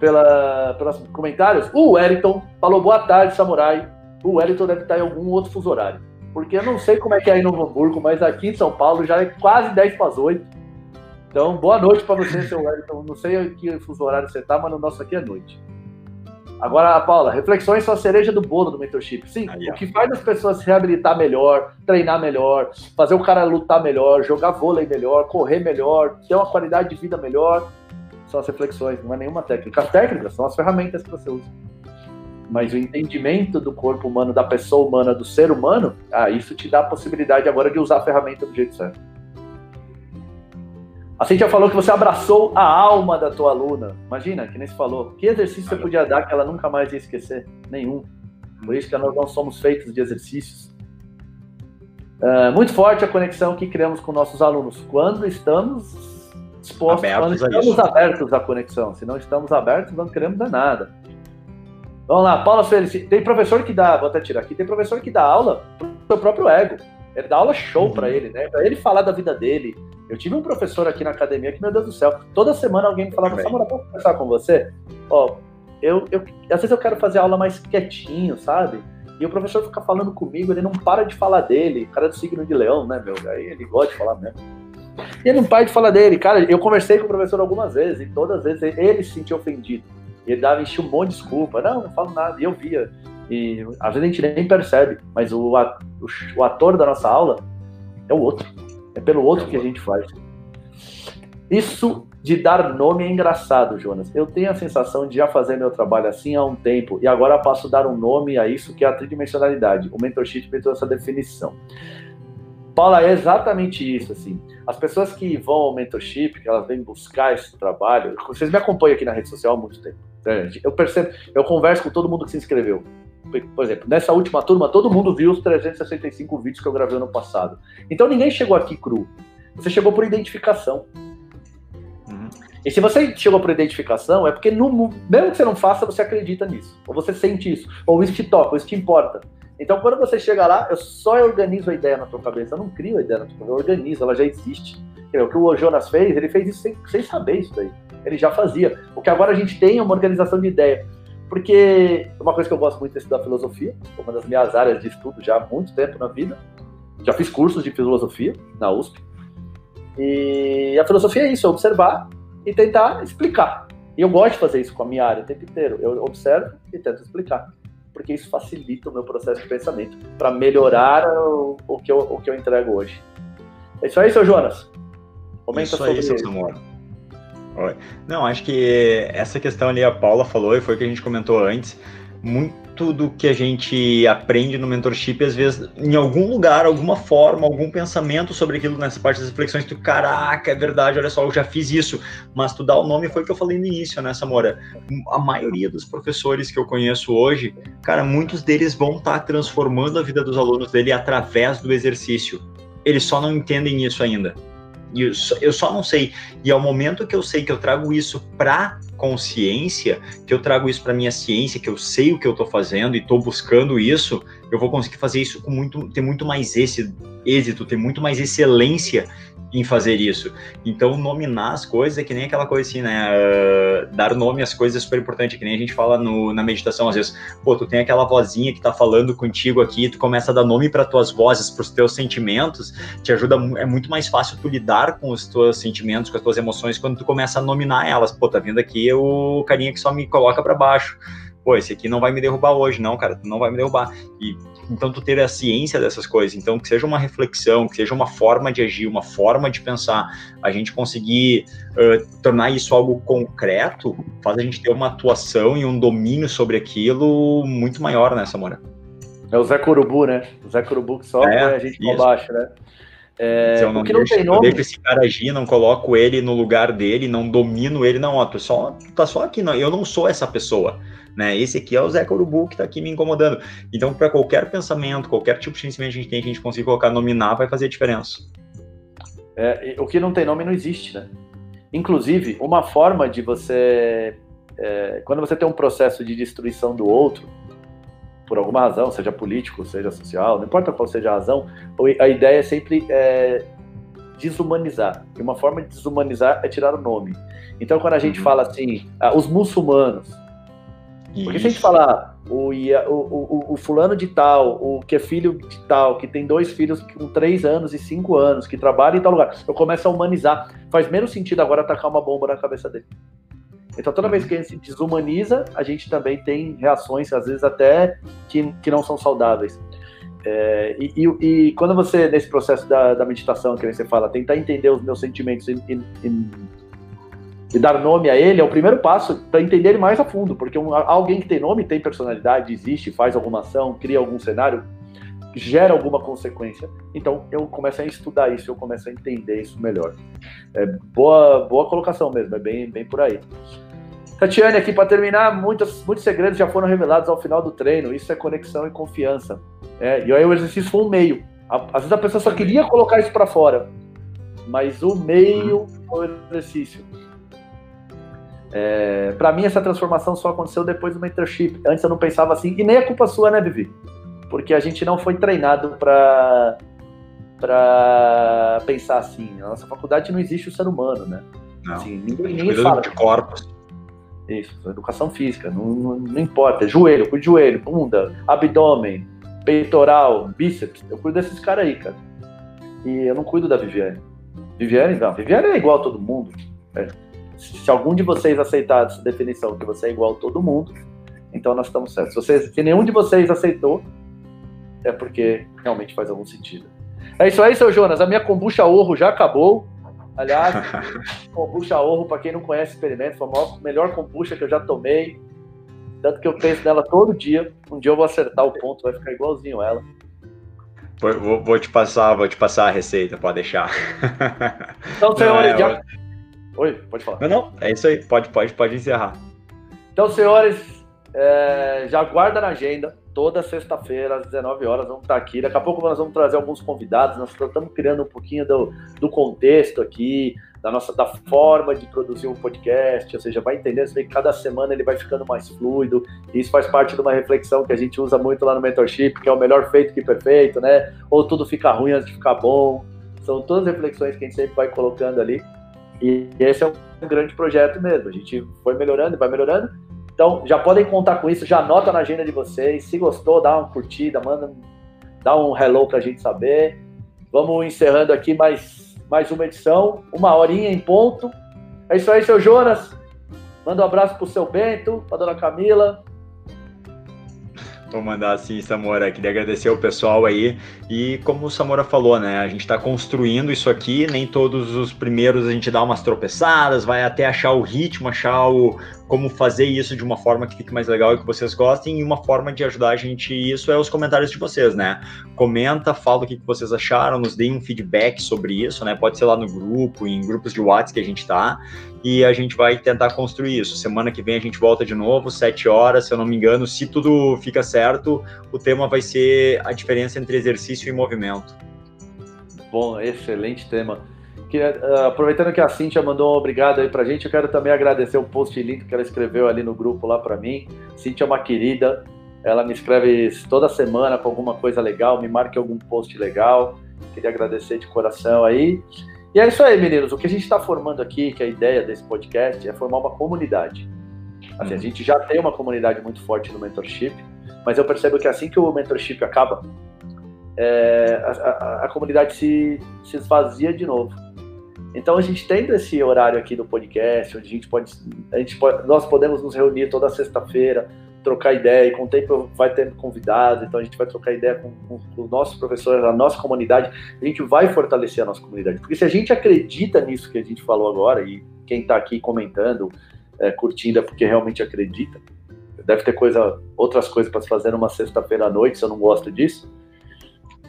[SPEAKER 1] pela, pelos comentários. O Wellington falou boa tarde, samurai. O Wellington deve estar em algum outro fuso horário. Porque eu não sei como é que é aí no Hamburgo, mas aqui em São Paulo já é quase 10 para as 8. Então, boa noite para você, seu Wellington. Não sei que fuso horário você tá, mas no nosso aqui é noite. Agora, Paula, reflexões são a cereja do bolo do mentorship. Sim, Aí, o que faz as pessoas se reabilitar melhor, treinar melhor, fazer o cara lutar melhor, jogar vôlei melhor, correr melhor, ter uma qualidade de vida melhor, são as reflexões, não é nenhuma técnica. As técnicas são as ferramentas que você usa. Mas o entendimento do corpo humano, da pessoa humana, do ser humano, ah, isso te dá a possibilidade agora de usar a ferramenta do jeito certo. A Cintia falou que você abraçou a alma da tua aluna. Imagina, que nem se falou. Que exercício você podia dar que ela nunca mais ia esquecer? Nenhum. Por isso que nós não somos feitos de exercícios. Uh, muito forte a conexão que criamos com nossos alunos. Quando estamos dispostos, abertos quando estamos abertos à conexão. Se não estamos abertos, não queremos dar nada. Vamos lá, Paula Felici. Tem professor que dá, vou até tirar aqui, tem professor que dá aula pro seu próprio ego. Ele dá aula show uhum. para ele, né? Para ele falar da vida dele, eu tive um professor aqui na academia que, meu Deus do céu, toda semana alguém me falava, Samara, posso conversar com você? Ó, eu, eu, às vezes eu quero fazer aula mais quietinho, sabe? E o professor fica falando comigo, ele não para de falar dele, o cara é do signo de leão, né, meu? Aí ele gosta de falar mesmo. E ele não para de falar dele. Cara, eu conversei com o professor algumas vezes, e todas as vezes ele se sentia ofendido. Ele dava, enchia um monte de desculpa. Não, não falo nada. E eu via. E às vezes a gente nem percebe, mas o, o ator da nossa aula é o outro. É pelo outro que a gente faz. Isso de dar nome é engraçado, Jonas. Eu tenho a sensação de já fazer meu trabalho assim há um tempo e agora passo a dar um nome a isso que é a tridimensionalidade. O mentorship me trouxe essa definição. Paula, é exatamente isso, assim. As pessoas que vão ao mentorship, que elas vêm buscar esse trabalho, vocês me acompanham aqui na rede social há muito tempo. Né? Eu percebo, eu converso com todo mundo que se inscreveu. Por exemplo, nessa última turma, todo mundo viu os 365 vídeos que eu gravei no passado. Então ninguém chegou aqui cru. Você chegou por identificação. Uhum. E se você chegou por identificação, é porque no, mesmo que você não faça, você acredita nisso. Ou você sente isso. Ou isso te toca, ou isso te importa. Então, quando você chega lá, eu só organizo a ideia na tua cabeça. Eu não crio a ideia na tua cabeça, eu organizo, ela já existe. O que o Jonas fez, ele fez isso sem, sem saber isso daí. Ele já fazia. O que agora a gente tem é uma organização de ideia. Porque uma coisa que eu gosto muito é estudar filosofia, uma das minhas áreas de estudo já há muito tempo na vida. Já fiz cursos de filosofia na USP. E a filosofia é isso, é observar e tentar explicar. E eu gosto de fazer isso com a minha área o tempo inteiro. Eu observo e tento explicar porque isso facilita o meu processo de pensamento para melhorar o, o, que eu, o que eu entrego hoje. É isso aí, seu Jonas.
[SPEAKER 2] Comenta isso sobre aí, seu Não, acho que essa questão ali a Paula falou e foi o que a gente comentou antes muito do que a gente aprende no mentorship, às vezes, em algum lugar, alguma forma, algum pensamento sobre aquilo nessa parte das reflexões, tu, caraca, é verdade, olha só, eu já fiz isso, mas tu dá o nome, foi o que eu falei no início, né, Samora? A maioria dos professores que eu conheço hoje, cara, muitos deles vão estar tá transformando a vida dos alunos dele através do exercício. Eles só não entendem isso ainda. Eu só, eu só não sei. E ao momento que eu sei que eu trago isso para consciência, que eu trago isso para minha ciência, que eu sei o que eu estou fazendo e estou buscando isso, eu vou conseguir fazer isso com muito, ter muito mais esse êxito, ter muito mais excelência em fazer isso. Então, nominar as coisas é que nem aquela coisa assim, né? Uh, dar nome às coisas é super importante, que nem a gente fala no, na meditação, às vezes, pô, tu tem aquela vozinha que tá falando contigo aqui, tu começa a dar nome para tuas vozes, para os teus sentimentos, te ajuda, é muito mais fácil tu lidar com os teus sentimentos, com as tuas emoções, quando tu começa a nominar elas. Pô, tá vindo aqui o carinha que só me coloca para baixo pô, esse aqui não vai me derrubar hoje, não, cara, tu não vai me derrubar. E então tu ter a ciência dessas coisas, então que seja uma reflexão, que seja uma forma de agir, uma forma de pensar, a gente conseguir uh, tornar isso algo concreto, faz a gente ter uma atuação e um domínio sobre aquilo muito maior, né, Samora?
[SPEAKER 1] É o Zé Corubu, né? O Zé Corubu que só é, a gente para baixo, né?
[SPEAKER 2] É, eu não, deixo, não eu deixo esse cara agir, não coloco ele no lugar dele, não domino ele, não, ó, tu, só, tu tá só aqui, não, eu não sou essa pessoa né? Esse aqui é o Zé Corubu que está aqui me incomodando. Então, para qualquer pensamento, qualquer tipo de sentimento que a gente tem, que a gente consiga colocar nominar, vai fazer diferença.
[SPEAKER 1] É, o que não tem nome não existe, né? Inclusive, uma forma de você. É, quando você tem um processo de destruição do outro, por alguma razão, seja político, seja social, não importa qual seja a razão, a ideia é sempre é, desumanizar. E uma forma de desumanizar é tirar o nome. Então, quando a gente uhum. fala assim, ah, os muçulmanos, porque se a gente falar o, o, o, o, fulano de tal, o que é filho de tal, que tem dois filhos com três anos e cinco anos, que trabalha em tal lugar, eu começo a humanizar. Faz menos sentido agora atacar uma bomba na cabeça dele. Então, toda vez que a gente se desumaniza, a gente também tem reações, às vezes até que, que não são saudáveis. É, e, e, e, quando você, nesse processo da, da meditação, que você fala, tentar entender os meus sentimentos e, e dar nome a ele é o primeiro passo para entender ele mais a fundo, porque um, alguém que tem nome tem personalidade, existe, faz alguma ação, cria algum cenário, gera alguma consequência. Então eu começo a estudar isso, eu começo a entender isso melhor. É boa, boa colocação mesmo, é bem, bem por aí. Tatiane, aqui para terminar, muitos, muitos segredos já foram revelados ao final do treino. Isso é conexão e confiança. É, e aí o exercício foi um meio. Às vezes a pessoa só queria colocar isso para fora, mas o meio foi o exercício. É, para mim, essa transformação só aconteceu depois do mentorship. Antes eu não pensava assim, e nem é culpa sua, né, Vivi? Porque a gente não foi treinado para para pensar assim. Na nossa faculdade não existe o ser humano, né?
[SPEAKER 2] Não. Assim, ninguém, ninguém fala de corpos.
[SPEAKER 1] Isso, educação física, não, não, não importa. Joelho, cuido de joelho, bunda, abdômen, peitoral, bíceps. Eu cuido desses caras aí, cara. E eu não cuido da Viviane. Viviane, não. Viviane é igual a todo mundo. É se algum de vocês aceitar essa definição que você é igual a todo mundo, então nós estamos certos. Se, você, se nenhum de vocês aceitou, é porque realmente faz algum sentido. É isso aí, seu Jonas. A minha kombucha orro já acabou. Aliás, kombucha orro, para quem não conhece, experimento. Foi a maior, melhor kombucha que eu já tomei. Tanto que eu penso nela todo dia. Um dia eu vou acertar o ponto, vai ficar igualzinho ela.
[SPEAKER 2] Vou, vou, te passar, vou te passar a receita, pode deixar.
[SPEAKER 1] Então, senhores, é, já... Oi, pode falar.
[SPEAKER 2] Não, não, é isso aí, pode, pode, pode encerrar.
[SPEAKER 1] Então, senhores, é, já guarda na agenda, toda sexta-feira, às 19 horas, vamos estar aqui. Daqui a pouco nós vamos trazer alguns convidados, nós estamos criando um pouquinho do, do contexto aqui, da nossa da forma de produzir um podcast, ou seja, vai entender, que cada semana ele vai ficando mais fluido, e isso faz parte de uma reflexão que a gente usa muito lá no mentorship, que é o melhor feito que perfeito, né? Ou tudo fica ruim antes de ficar bom. São todas reflexões que a gente sempre vai colocando ali. E esse é um grande projeto mesmo. A gente foi melhorando vai melhorando. Então, já podem contar com isso, já anota na agenda de vocês. Se gostou, dá uma curtida, manda, dá um hello pra gente saber. Vamos encerrando aqui mais mais uma edição, uma horinha em ponto. É isso aí, seu Jonas. Manda um abraço pro seu Bento, pra dona Camila.
[SPEAKER 2] Vou mandar assim, Samora. Queria agradecer o pessoal aí. E como o Samora falou, né? A gente está construindo isso aqui. Nem todos os primeiros a gente dá umas tropeçadas, vai até achar o ritmo, achar o, como fazer isso de uma forma que fique mais legal e que vocês gostem. E uma forma de ajudar a gente isso é os comentários de vocês, né? Comenta, fala o que vocês acharam, nos deem um feedback sobre isso, né? Pode ser lá no grupo, em grupos de WhatsApp que a gente tá. E a gente vai tentar construir isso. Semana que vem a gente volta de novo, sete horas, se eu não me engano. Se tudo fica certo, o tema vai ser a diferença entre exercício e movimento.
[SPEAKER 1] Bom, excelente tema. Que, uh, aproveitando que a Cintia mandou um obrigado aí pra gente, eu quero também agradecer o post lindo que ela escreveu ali no grupo lá para mim. Cintia é uma querida, ela me escreve toda semana com alguma coisa legal, me marca algum post legal. Queria agradecer de coração aí. E é isso aí, meninos. O que a gente está formando aqui, que é a ideia desse podcast, é formar uma comunidade. Assim, a uhum. gente já tem uma comunidade muito forte no mentorship, mas eu percebo que assim que o mentorship acaba, é, a, a, a comunidade se, se esvazia de novo. Então a gente tendo esse horário aqui do podcast, onde a gente pode, a gente pode nós podemos nos reunir toda sexta-feira, trocar ideia, e com o tempo vai ter convidados, então a gente vai trocar ideia com, com, com os nossos professores, a nossa comunidade, a gente vai fortalecer a nossa comunidade. Porque se a gente acredita nisso que a gente falou agora, e quem está aqui comentando, é, curtindo é porque realmente acredita, deve ter coisa, outras coisas para se fazer numa sexta-feira à noite, se eu não gosto disso.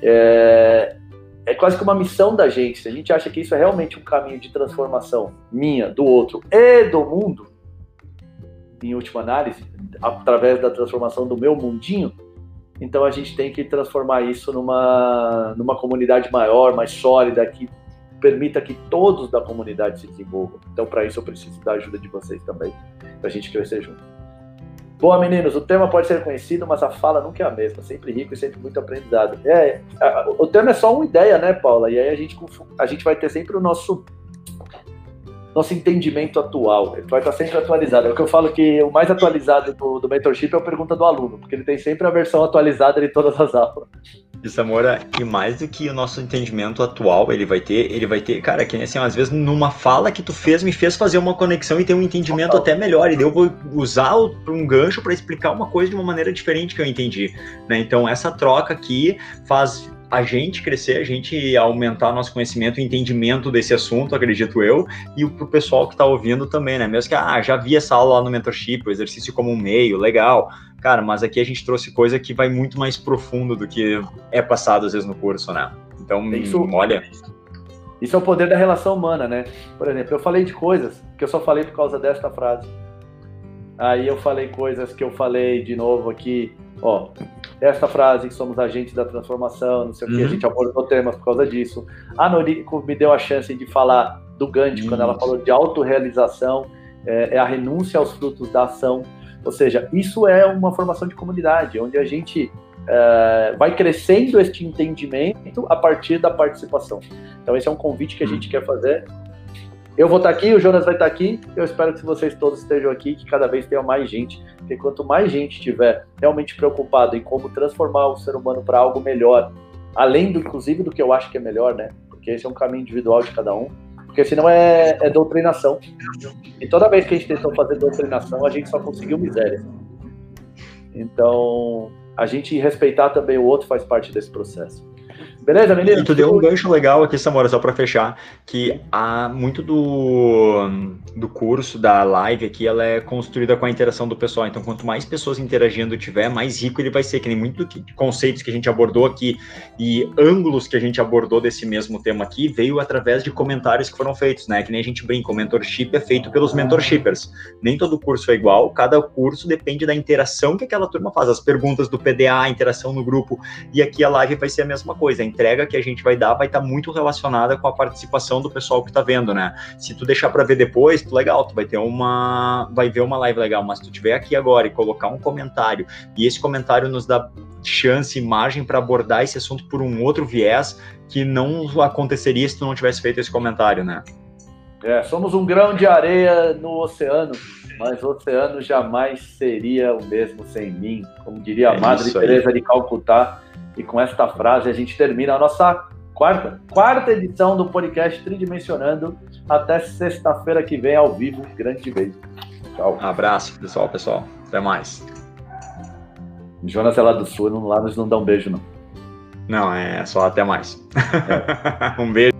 [SPEAKER 1] É, é quase que uma missão da gente. Se a gente acha que isso é realmente um caminho de transformação minha, do outro e do mundo, em última análise, através da transformação do meu mundinho, então a gente tem que transformar isso numa, numa comunidade maior, mais sólida, que permita que todos da comunidade se desenvolvam. Então, para isso, eu preciso da ajuda de vocês também, para a gente crescer junto. Boa, meninos, o tema pode ser conhecido, mas a fala nunca é a mesma. Sempre rico e sempre muito aprendizado. É, o tema é só uma ideia, né, Paula? E aí a gente, a gente vai ter sempre o nosso nosso entendimento atual. Ele vai estar sempre atualizado. É o que eu falo que o mais atualizado do, do mentorship é a pergunta do aluno, porque ele tem sempre a versão atualizada de todas as aulas.
[SPEAKER 2] Isso, Samora, e mais do que o nosso entendimento atual, ele vai ter, ele vai ter, cara, que assim, às vezes numa fala que tu fez, me fez fazer uma conexão e ter um entendimento até melhor, e eu vou usar um gancho para explicar uma coisa de uma maneira diferente que eu entendi, né? Então, essa troca aqui faz a gente crescer, a gente aumentar nosso conhecimento e entendimento desse assunto, acredito eu, e o pessoal que está ouvindo também, né? Mesmo que, ah, já vi essa aula lá no mentorship, o exercício como um meio, legal. Cara, mas aqui a gente trouxe coisa que vai muito mais profundo do que é passado às vezes no curso, né? Então, isso, olha.
[SPEAKER 1] Isso é o poder da relação humana, né? Por exemplo, eu falei de coisas que eu só falei por causa desta frase. Aí eu falei coisas que eu falei de novo aqui ó, esta frase que somos agentes da transformação, não sei o que, a uhum. gente abordou temas por causa disso. A Noriko me deu a chance de falar do Gandhi, quando ela falou de autorrealização, é, é a renúncia aos frutos da ação. Ou seja, isso é uma formação de comunidade, onde a gente é, vai crescendo este entendimento a partir da participação. Então, esse é um convite que a gente uhum. quer fazer eu vou estar aqui, o Jonas vai estar aqui. Eu espero que vocês todos estejam aqui, que cada vez tenha mais gente. Porque quanto mais gente estiver realmente preocupado em como transformar o ser humano para algo melhor, além do inclusive do que eu acho que é melhor, né? Porque esse é um caminho individual de cada um. Porque senão é, é doutrinação. E toda vez que a gente tentou fazer doutrinação, a gente só conseguiu miséria. Então, a gente respeitar também o outro faz parte desse processo. Beleza, menino?
[SPEAKER 2] E tu deu um gancho legal aqui, Samora, só para fechar, que há muito do, do curso, da live aqui, ela é construída com a interação do pessoal. Então, quanto mais pessoas interagindo tiver, mais rico ele vai ser. Que nem muito que, conceitos que a gente abordou aqui e ângulos que a gente abordou desse mesmo tema aqui veio através de comentários que foram feitos, né? Que nem a gente brinca, o mentorship é feito pelos mentorshippers. Nem todo curso é igual, cada curso depende da interação que aquela turma faz, as perguntas do PDA, a interação no grupo. E aqui a live vai ser a mesma coisa. Entrega que a gente vai dar vai estar tá muito relacionada com a participação do pessoal que está vendo, né? Se tu deixar para ver depois, tu, legal, tu vai ter uma, vai ver uma live legal, mas se tu tiver aqui agora e colocar um comentário e esse comentário nos dá chance, margem para abordar esse assunto por um outro viés que não aconteceria se tu não tivesse feito esse comentário, né?
[SPEAKER 1] É, somos um grão de areia no oceano, mas o oceano jamais seria o mesmo sem mim, como diria a é Madre Teresa de Calcutá. E com esta frase a gente termina a nossa quarta, quarta edição do podcast Tridimensionando. Até sexta-feira que vem ao vivo. Grande beijo.
[SPEAKER 2] Tchau. Abraço, pessoal, pessoal. Até mais.
[SPEAKER 1] Jonas é lá do sul, lá eles não dão um beijo, não.
[SPEAKER 2] Não, é só até mais. É. um beijo.